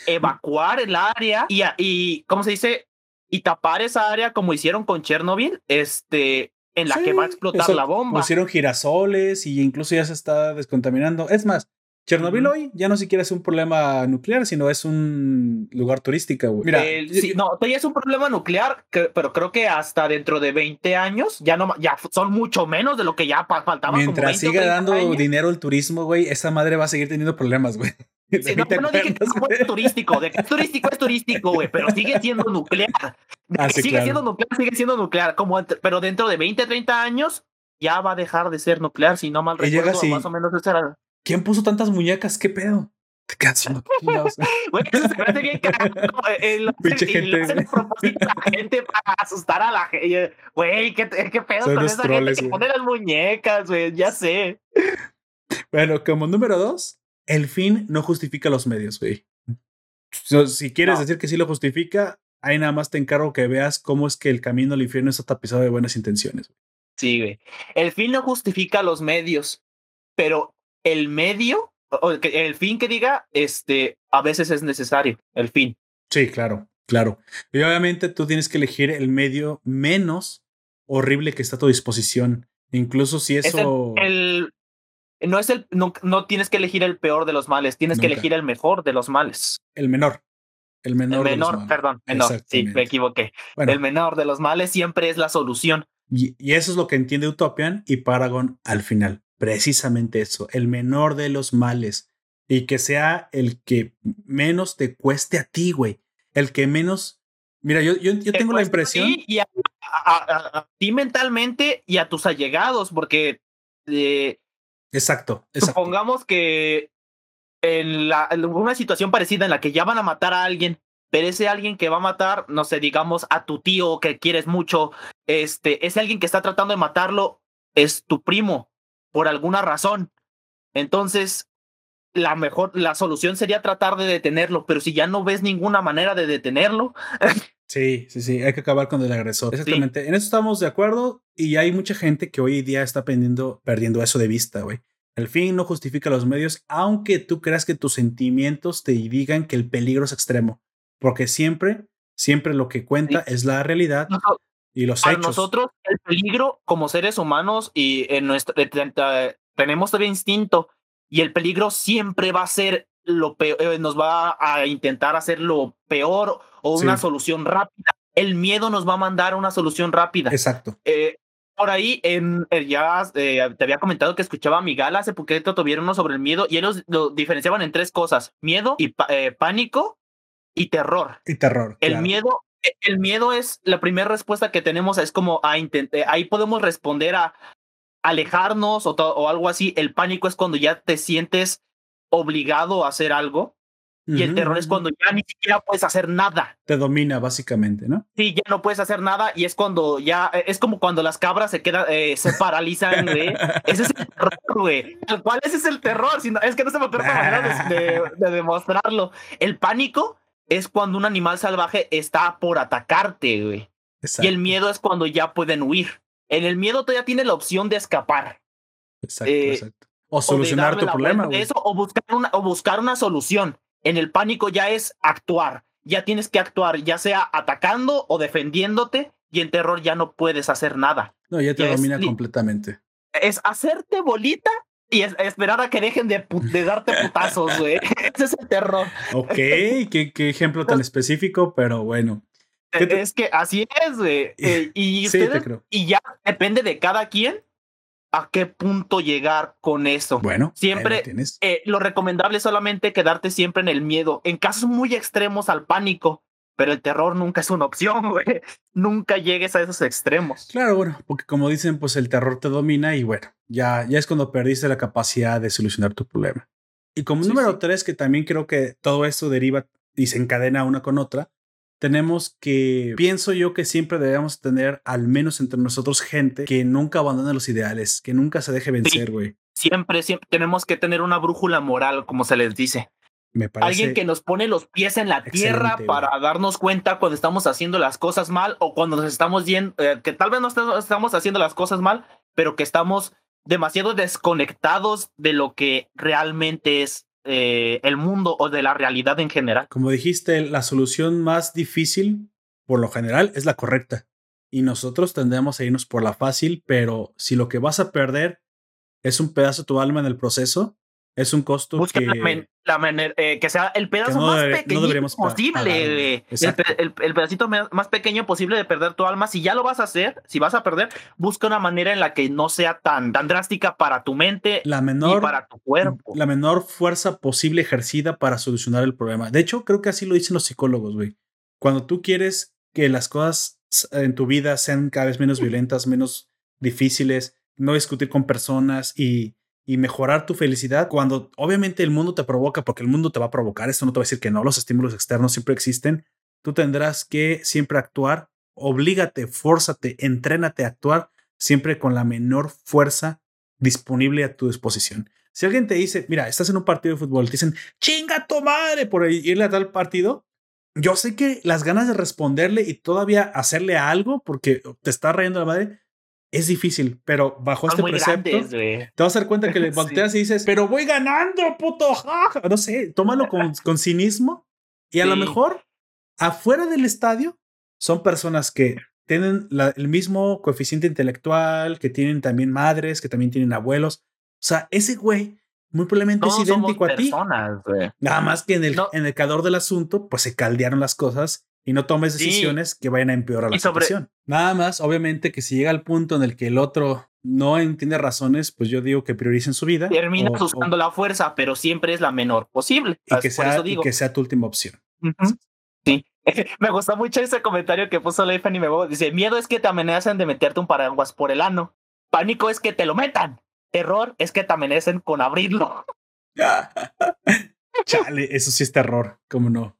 Evacuar el área y, y ¿cómo se dice? Y tapar esa área como hicieron con Chernobyl, este, en la que va a explotar la bomba. Pusieron girasoles y incluso ya se está descontaminando. Es más, Chernobyl hoy ya no siquiera es un problema nuclear, sino es un lugar turístico, güey. Mira, sí, no, todavía es un problema nuclear, pero creo que hasta dentro de 20 años ya no ya son mucho menos de lo que ya faltaba. Mientras siga dando dinero el turismo, güey, esa madre va a seguir teniendo problemas, güey. Sí, no, no dije que es turístico, de que es turístico es turístico, güey, pero sigue siendo nuclear. Ah, sigue siendo nuclear, sigue siendo nuclear, como pero dentro de 20, 30 años ya va a dejar de ser nuclear, si no mal recuerdo, más o menos eso era. ¿Quién puso tantas muñecas? ¿Qué pedo? Te quedas Güey, eso se me hace bien carajo. El, Pinche gente. Propósito la gente para asustar a la gente. Güey, ¿qué, qué pedo con esa gente que pone las muñecas, güey? Ya sé. Bueno, como número dos, el fin no justifica los medios, güey. Si quieres decir que sí lo justifica, ahí nada más te encargo que veas cómo es que el camino al infierno está tapizado de buenas intenciones. Sí, güey. El fin no justifica los medios, pero el medio, el fin que diga, este, a veces es necesario, el fin. Sí, claro, claro. Y obviamente tú tienes que elegir el medio menos horrible que está a tu disposición. Incluso si eso. el, no es el, no, no, tienes que elegir el peor de los males, tienes que elegir el mejor de los males. El menor. El menor. El menor, perdón, menor. Sí, me equivoqué. el menor de los males siempre es la solución. Y, y, eso es lo que entiende Utopian y Paragon al final. Precisamente eso, el menor de los males. Y que sea el que menos te cueste a ti, güey. El que menos. Mira, yo, yo, yo tengo la impresión. y a, a, ti mentalmente y a tus allegados, porque eh, Exacto, Supongamos que en, la, una situación parecida en la que ya van a matar a alguien, pero ese alguien que va a matar, no sé, digamos a tu tío que quieres mucho, este, ese alguien que está tratando de matarlo es tu primo, por alguna razón. Entonces, la mejor, la solución sería tratar de detenerlo, pero si ya no ves ninguna manera de detenerlo. sí, sí, sí, hay que acabar con el agresor. Exactamente. En eso estamos de acuerdo y hay mucha gente que hoy día está perdiendo, perdiendo eso de vista, güey. El fin no justifica los medios, aunque tú creas que tus sentimientos te digan que el peligro es extremo, porque siempre, siempre lo que cuenta es la realidad y los Para hechos. nosotros, el peligro como seres humanos y en nuestro, tenemos todavía instinto y el peligro siempre va a ser lo peor, eh, nos va a intentar hacer lo peor o una solución rápida. El miedo nos va a mandar una solución rápida. Exacto. Eh, por ahí, en, eh, ya te había comentado que escuchaba a Miguel hace poquito, tuvieron uno sobre el miedo y ellos lo diferenciaban en tres cosas: miedo y pánico y terror. Y terror. El miedo, el miedo es la primera respuesta que tenemos, es como a ahí podemos responder a alejarnos o, o, algo así. El pánico es cuando ya te sientes obligado a hacer algo. Y el terror es cuando ya ni siquiera puedes hacer nada. Te domina, básicamente, ¿no? Sí, ya no puedes hacer nada y es cuando ya, e, es como cuando las cabras se quedan, eh, se paralizan, güey. ese es el terror, güey. Tal cual, ese es el terror. Sino, es que no se me ocurre manera de, de, demostrarlo. El pánico es cuando un animal salvaje está por atacarte, güey. Y el miedo es cuando ya pueden huir. En el miedo todavía tiene la opción de escapar. Exacto, eh, exacto. O solucionar tu problema. Eso, o, buscar una, o buscar una solución. En el pánico ya es actuar. Ya tienes que actuar, ya sea atacando o defendiéndote. Y en terror ya no puedes hacer nada. No, ya te domina completamente. Es hacerte bolita y esperar a que dejen de, de darte putazos, güey. Ese es el terror. Ok, qué, qué ejemplo tan específico, pero bueno. Es que así es, güey. Eh, y, y ya depende de cada quien a qué punto llegar con eso. Bueno, siempre eh, lo recomendable es solamente quedarte siempre en el miedo, en casos muy extremos al pánico, pero el terror nunca es una opción, güey. Nunca llegues a esos extremos. Claro, bueno, porque como dicen, pues el terror te domina y bueno, ya, ya es cuando perdiste la capacidad de solucionar tu problema. Y como número tres, que también creo que todo esto deriva y se encadena una con otra, tenemos que, pienso yo que siempre debemos tener, al menos entre nosotros, gente que nunca abandone los ideales, que nunca se deje vencer, güey. Siempre, siempre tenemos que tener una brújula moral, como se les dice. Me parece Alguien que nos pone los pies en la tierra para darnos cuenta cuando estamos haciendo las cosas mal o cuando nos estamos yendo, eh, que tal vez no estamos haciendo las cosas mal, pero que estamos demasiado desconectados de lo que realmente es eh, el mundo o de la realidad en general. Como dijiste, la solución más difícil, por lo general, es la correcta. Y nosotros tendemos a irnos por la fácil, pero si lo que vas a perder es un pedazo de tu alma en el proceso, es un costo que, la, eh, que sea el pedazo más pequeño posible. el, pedacito más pequeño posible de perder tu alma. Si ya lo vas a hacer, si vas a perder, busca una manera en la que no sea tan, tan drástica para tu mente la menor, y para tu cuerpo. La menor fuerza posible ejercida para solucionar el problema. De hecho, creo que así lo dicen los psicólogos, güey. Cuando tú quieres que las cosas en tu vida sean cada vez menos violentas, menos difíciles, no discutir con personas y y mejorar tu felicidad cuando obviamente el mundo te provoca, porque el mundo te va a provocar, esto no te va a decir que no, los estímulos externos siempre existen, tú tendrás que siempre actuar, oblígate, fórzate, entrénate a actuar siempre con la menor fuerza disponible a tu disposición. Si alguien te dice, mira, estás en un partido de fútbol, te dicen, chinga tu madre por irle a tal partido, yo sé que las ganas de responderle y todavía hacerle algo porque te está rayando la madre, es difícil, pero bajo este precepto te vas a dar cuenta que le volteas y dices, pero voy ganando, puto. No sé, tómalo con, con cinismo y a lo mejor afuera del estadio son personas que tienen el mismo coeficiente intelectual, que tienen también madres, que también tienen abuelos. O sea, ese güey muy probablemente es idéntico a ti. Nada más que en el, en el calor del asunto, pues se caldearon las cosas y no tomes decisiones que vayan a empeorar la situación. Nada más, obviamente, que si llega al punto en el que el otro no entiende razones, pues yo digo que prioricen su vida. Terminas usando la fuerza, pero siempre es la menor posible. Y que, sea, que sea tu última opción. Sí. me gustó mucho ese comentario que puso Leifan y me dice, miedo es que te amenazan de meterte un paraguas por el ano. Pánico es que te lo metan. Terror es que te amenacen con abrirlo. Chale, eso sí es terror, cómo no.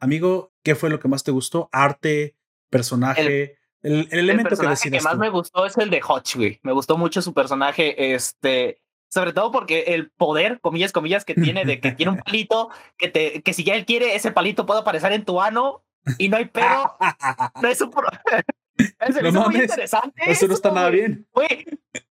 Amigo, ¿qué fue lo que más te gustó? Arte, personaje, el, elemento que decías. El que más me gustó es el de Hotch, Me gustó mucho su personaje, este, sobre todo porque el poder, comillas, comillas, que tiene de que tiene un palito, que te, que si ya él quiere, ese palito puede aparecer en tu ano y no hay pedo. no es un Eso es muy interesante. Eso no está nada bien.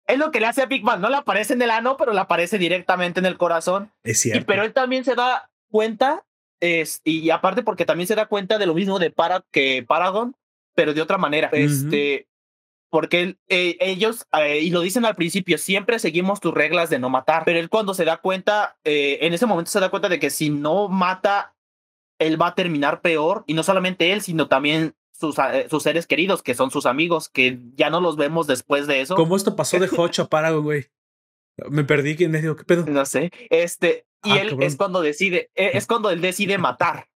es lo que le hace a Big Man. No le aparece en el ano, pero le aparece directamente en el corazón. Es cierto. pero él también se da cuenta es, y aparte porque también se da cuenta de lo mismo de Para, que Paragon, pero de otra manera. Este, porque eh, ellos, eh, y lo dicen al principio, siempre seguimos tus reglas de no matar, pero él cuando se da cuenta, eh, en ese momento se da cuenta de que si no mata, él va a terminar peor, y no solamente él, sino también sus, sus seres queridos, que son sus amigos, que ya no los vemos después de eso. ¿Cómo esto pasó de Hodge a Paragon, güey? Me perdí, ¿quién me dijo qué pedo? No sé. Este, y ah, él es cuando decide, e, es cuando él decide matar,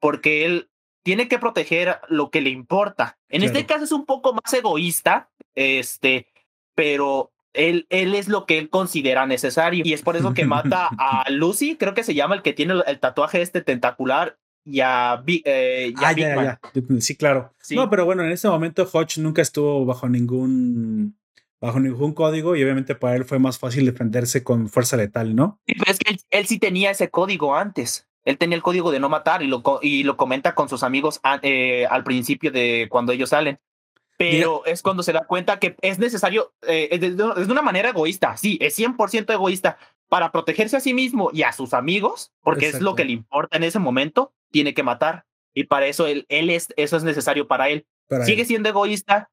porque él tiene que proteger lo que le importa. En este caso es un poco más egoísta, este, pero él, él es lo que él considera necesario. Y es por eso que mata a Lucy, creo que se llama el que tiene el, tatuaje este tentacular. Y a, eh, ah, ya, Sí, claro. No, pero bueno, en ese momento Hodge nunca estuvo bajo ningún bajo ningún código y obviamente para él fue más fácil defenderse con fuerza letal, ¿no? Sí, pero es que él, sí tenía ese código antes. Él tenía el código de no matar y lo, y lo comenta con sus amigos eh, al principio de cuando ellos salen. Pero es cuando se da cuenta que es necesario, eh, es, de, una manera egoísta, sí, es 100% egoísta, para protegerse a sí mismo y a sus amigos, porque es lo que le importa en ese momento, tiene que matar. Y para eso él, él es, eso es necesario para él. Sigue siendo egoísta,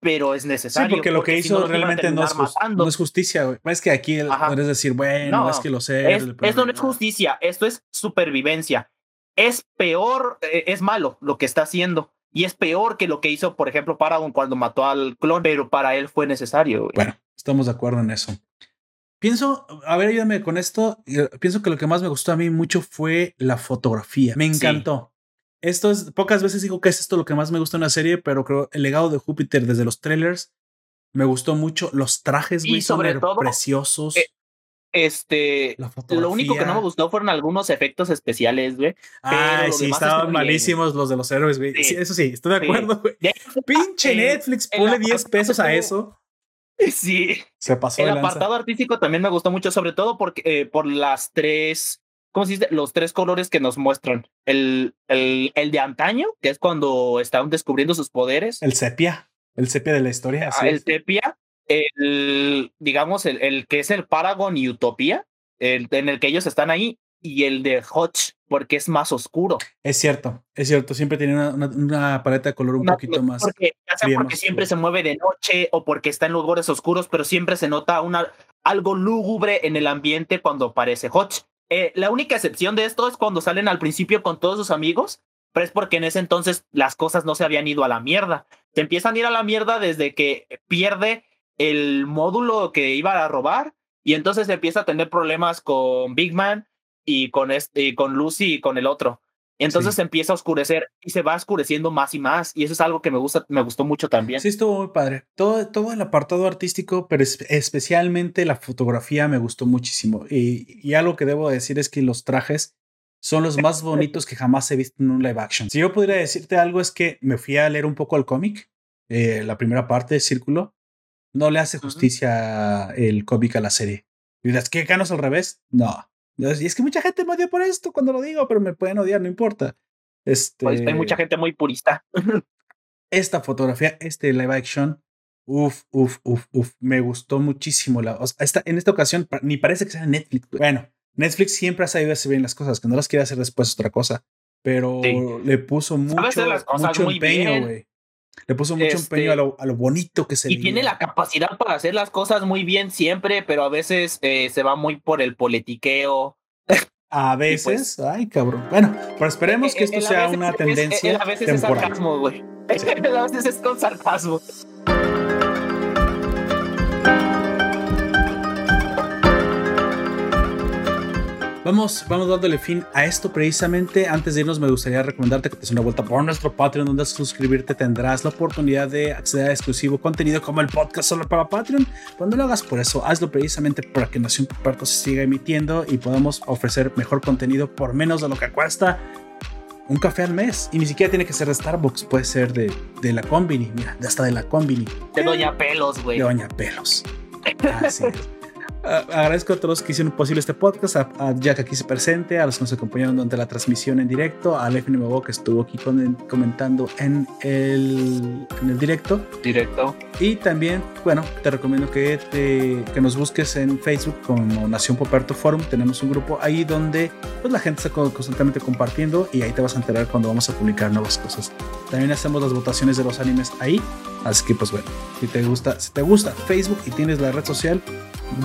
pero es necesario. Sí, porque lo que hizo realmente no es, no es, justicia, güey. Es que aquí puedes decir, bueno, es que lo sé. esto no es justicia, esto es supervivencia. Es peor, eh, es malo lo que está haciendo. Y es peor que lo que hizo, por ejemplo, Paragon cuando mató al clon, pero para él fue necesario. Bueno, estamos de acuerdo en eso. Pienso, a ver, ayúdame con esto. Eh, pienso que lo que más me gustó a mí mucho fue la fotografía. Me encantó esto es, pocas veces digo que es esto lo que más me gusta en una serie, pero creo el legado de Júpiter desde los trailers me gustó mucho. Los trajes, güey, son preciosos. Eh, Este, lo único que no me gustó fueron algunos efectos especiales, güey. Ay, sí, estaban malísimos los de los héroes, güey. Sí. eso sí, estoy de acuerdo, güey. Pinche Netflix, ponle 10 pesos a eso. Sí. Se pasó. El apartado artístico también me gustó mucho, sobre todo porque, eh, por las tres, ¿cómo se dice? Los tres colores que nos muestran. El, el, el de antaño, que es cuando estaban descubriendo sus poderes. El sepia. El sepia de la historia. Ah, el sepia el, digamos, el, el, que es el Paragon y Utopía, el, en el que ellos están ahí, y el de Hodge, porque es más oscuro. Es cierto, es cierto, siempre tiene una, una, paleta de color un poquito más. Porque, ya sea porque siempre se mueve de noche o porque está en lugares oscuros, pero siempre se nota una, algo lúgubre en el ambiente cuando aparece Hodge. Eh, la única excepción de esto es cuando salen al principio con todos sus amigos, pero es porque en ese entonces las cosas no se habían ido a la mierda. Se empiezan a ir a la mierda desde que pierde el módulo que iba a robar y entonces empieza a tener problemas con Big Man y con, este, con Lucy y con el otro. Entonces empieza a oscurecer y se va oscureciendo más y más. Y eso es algo que me gusta, me gustó mucho también. Sí, estuvo muy padre. Todo, todo el apartado artístico, pero especialmente la fotografía me gustó muchísimo. Y, y, algo que debo decir es que los trajes son los más bonitos que jamás he visto en un live action. Si yo pudiera decirte algo es que me fui a leer un poco el cómic, eh, la primera parte de Círculo, no le hace justicia el cómic a la serie. Y dirás, ¿qué ganas al revés? No. Y es que mucha gente me odia por esto cuando lo digo, pero me pueden odiar, no importa. Este, pues hay mucha gente muy purista. esta fotografía, este live action, uff, uff, uff, uff, me gustó muchísimo. La, esta, en esta ocasión ni parece que sea Netflix. Bueno, Netflix siempre ha sabido hacer bien las cosas, que no las quiere hacer después otra cosa. Pero le puso mucho, mucho empeño, güey. Le puso mucho empeño a lo, a lo, bonito que se Y tiene la capacidad para hacer las cosas muy bien siempre, pero a veces eh, se va muy por el politiqueo. A pues veces, ay cabrón. Bueno, pero esperemos que esto sea una tendencia. a veces es sarcasmo, güey. a veces es con sarcasmo. Vamos, vamos dándole fin a esto precisamente. Antes de irnos, me gustaría recomendarte que te des una vuelta por nuestro Patreon, donde al suscribirte tendrás la oportunidad de acceder a exclusivo contenido como el podcast solo para Patreon. Cuando lo hagas por eso, hazlo precisamente para que Nación Puerto se siga emitiendo y podamos ofrecer mejor contenido por menos de lo que cuesta un café al mes. Y ni siquiera tiene que ser de Starbucks, puede ser de, de la Combini, mira, hasta de la Combini. De Doña Pelos, güey. De Doña Pelos. Así es agradezco a todos que hicieron posible este podcast, a, Jack aquí se presente, a los que nos acompañaron durante la transmisión en directo, a Lefni Mabo que estuvo aquí comentando en el, en el directo. Directo. Y también, bueno, te recomiendo que, te, que nos busques en Facebook como Nación Poperto Forum. Tenemos un grupo ahí donde pues, la gente está constantemente compartiendo y ahí te vas a enterar cuando vamos a publicar nuevas cosas. También hacemos las votaciones de los animes ahí. Así que pues bueno, si te gusta, si te gusta Facebook y tienes la red social,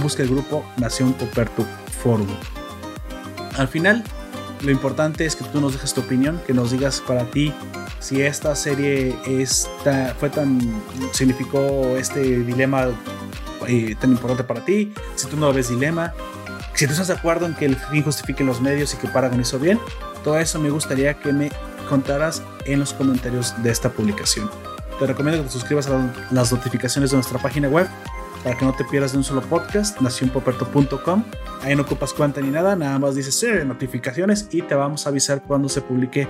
busca el grupo Nación Poperto Forum. Al final, lo importante es que tú nos dejes tu opinión, que nos digas para ti si esta serie esta, fue tan significó este dilema eh, tan importante para ti, si tú no ves dilema, si tú estás de acuerdo en que el fin justifique los medios y que Paragon hizo bien, todo eso me gustaría que me contaras en los comentarios de esta publicación. Te recomiendo que te suscribas a las notificaciones de nuestra página web para que no te pierdas de un solo podcast, nacionpoperto.com. Ahí no ocupas cuenta ni nada, nada más dices eh, notificaciones y te vamos a avisar cuando se publique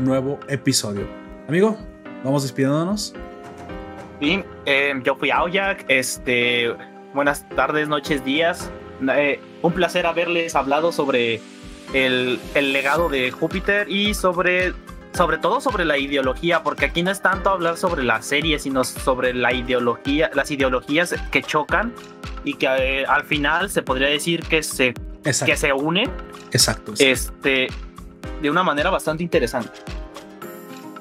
nuevo episodio. Amigo, vamos despidiéndonos. Sí, em, yo fui Aoyak, este, buenas tardes, noches, días. Eh, un placer haberles hablado sobre el, el legado de Júpiter y sobre sobre todo sobre la ideología, porque aquí no es tanto hablar sobre la serie, sino sobre la ideología, las ideologías que chocan y que eh, al final se podría decir que se, que se unen. Exacto, Este, de una manera bastante interesante.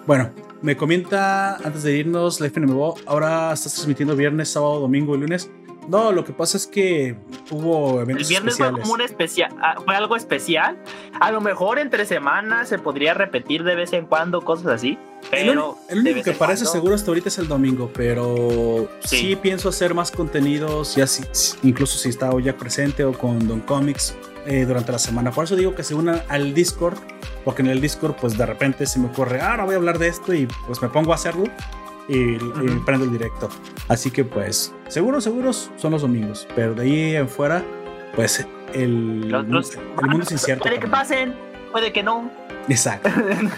Bueno, me comenta antes de irnos, la FNMO, ahora estás transmitiendo viernes, sábado, domingo y lunes. No, lo que pasa es que hubo eventos El viernes fue como un especial, ah, fue algo especial. A lo mejor entre semanas se podría repetir de vez en cuando cosas así. Pero el, único que parece seguro hasta ahorita es el domingo, pero sí, pienso hacer más contenidos, ya si, incluso si está ya presente o con Don Comics eh, durante la semana. Por eso digo que se unan al Discord, porque en el Discord pues de repente se me ocurre, ah, ahora voy a hablar de esto y pues me pongo a hacerlo y, prendo el directo. Así que pues, seguros, seguros son los domingos, pero de ahí en fuera pues el, el mundo es incierto. Puede que pasen, puede que no. Exacto.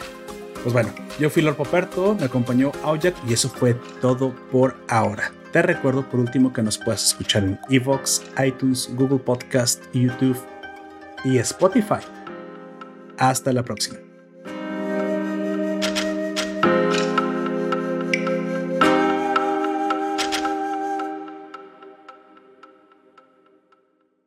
pues bueno, yo fui Lord Poperto, me acompañó Aujak y eso fue todo por ahora. Te recuerdo por último que nos puedas escuchar en Evox, iTunes, Google Podcast, YouTube y Spotify. Hasta la próxima.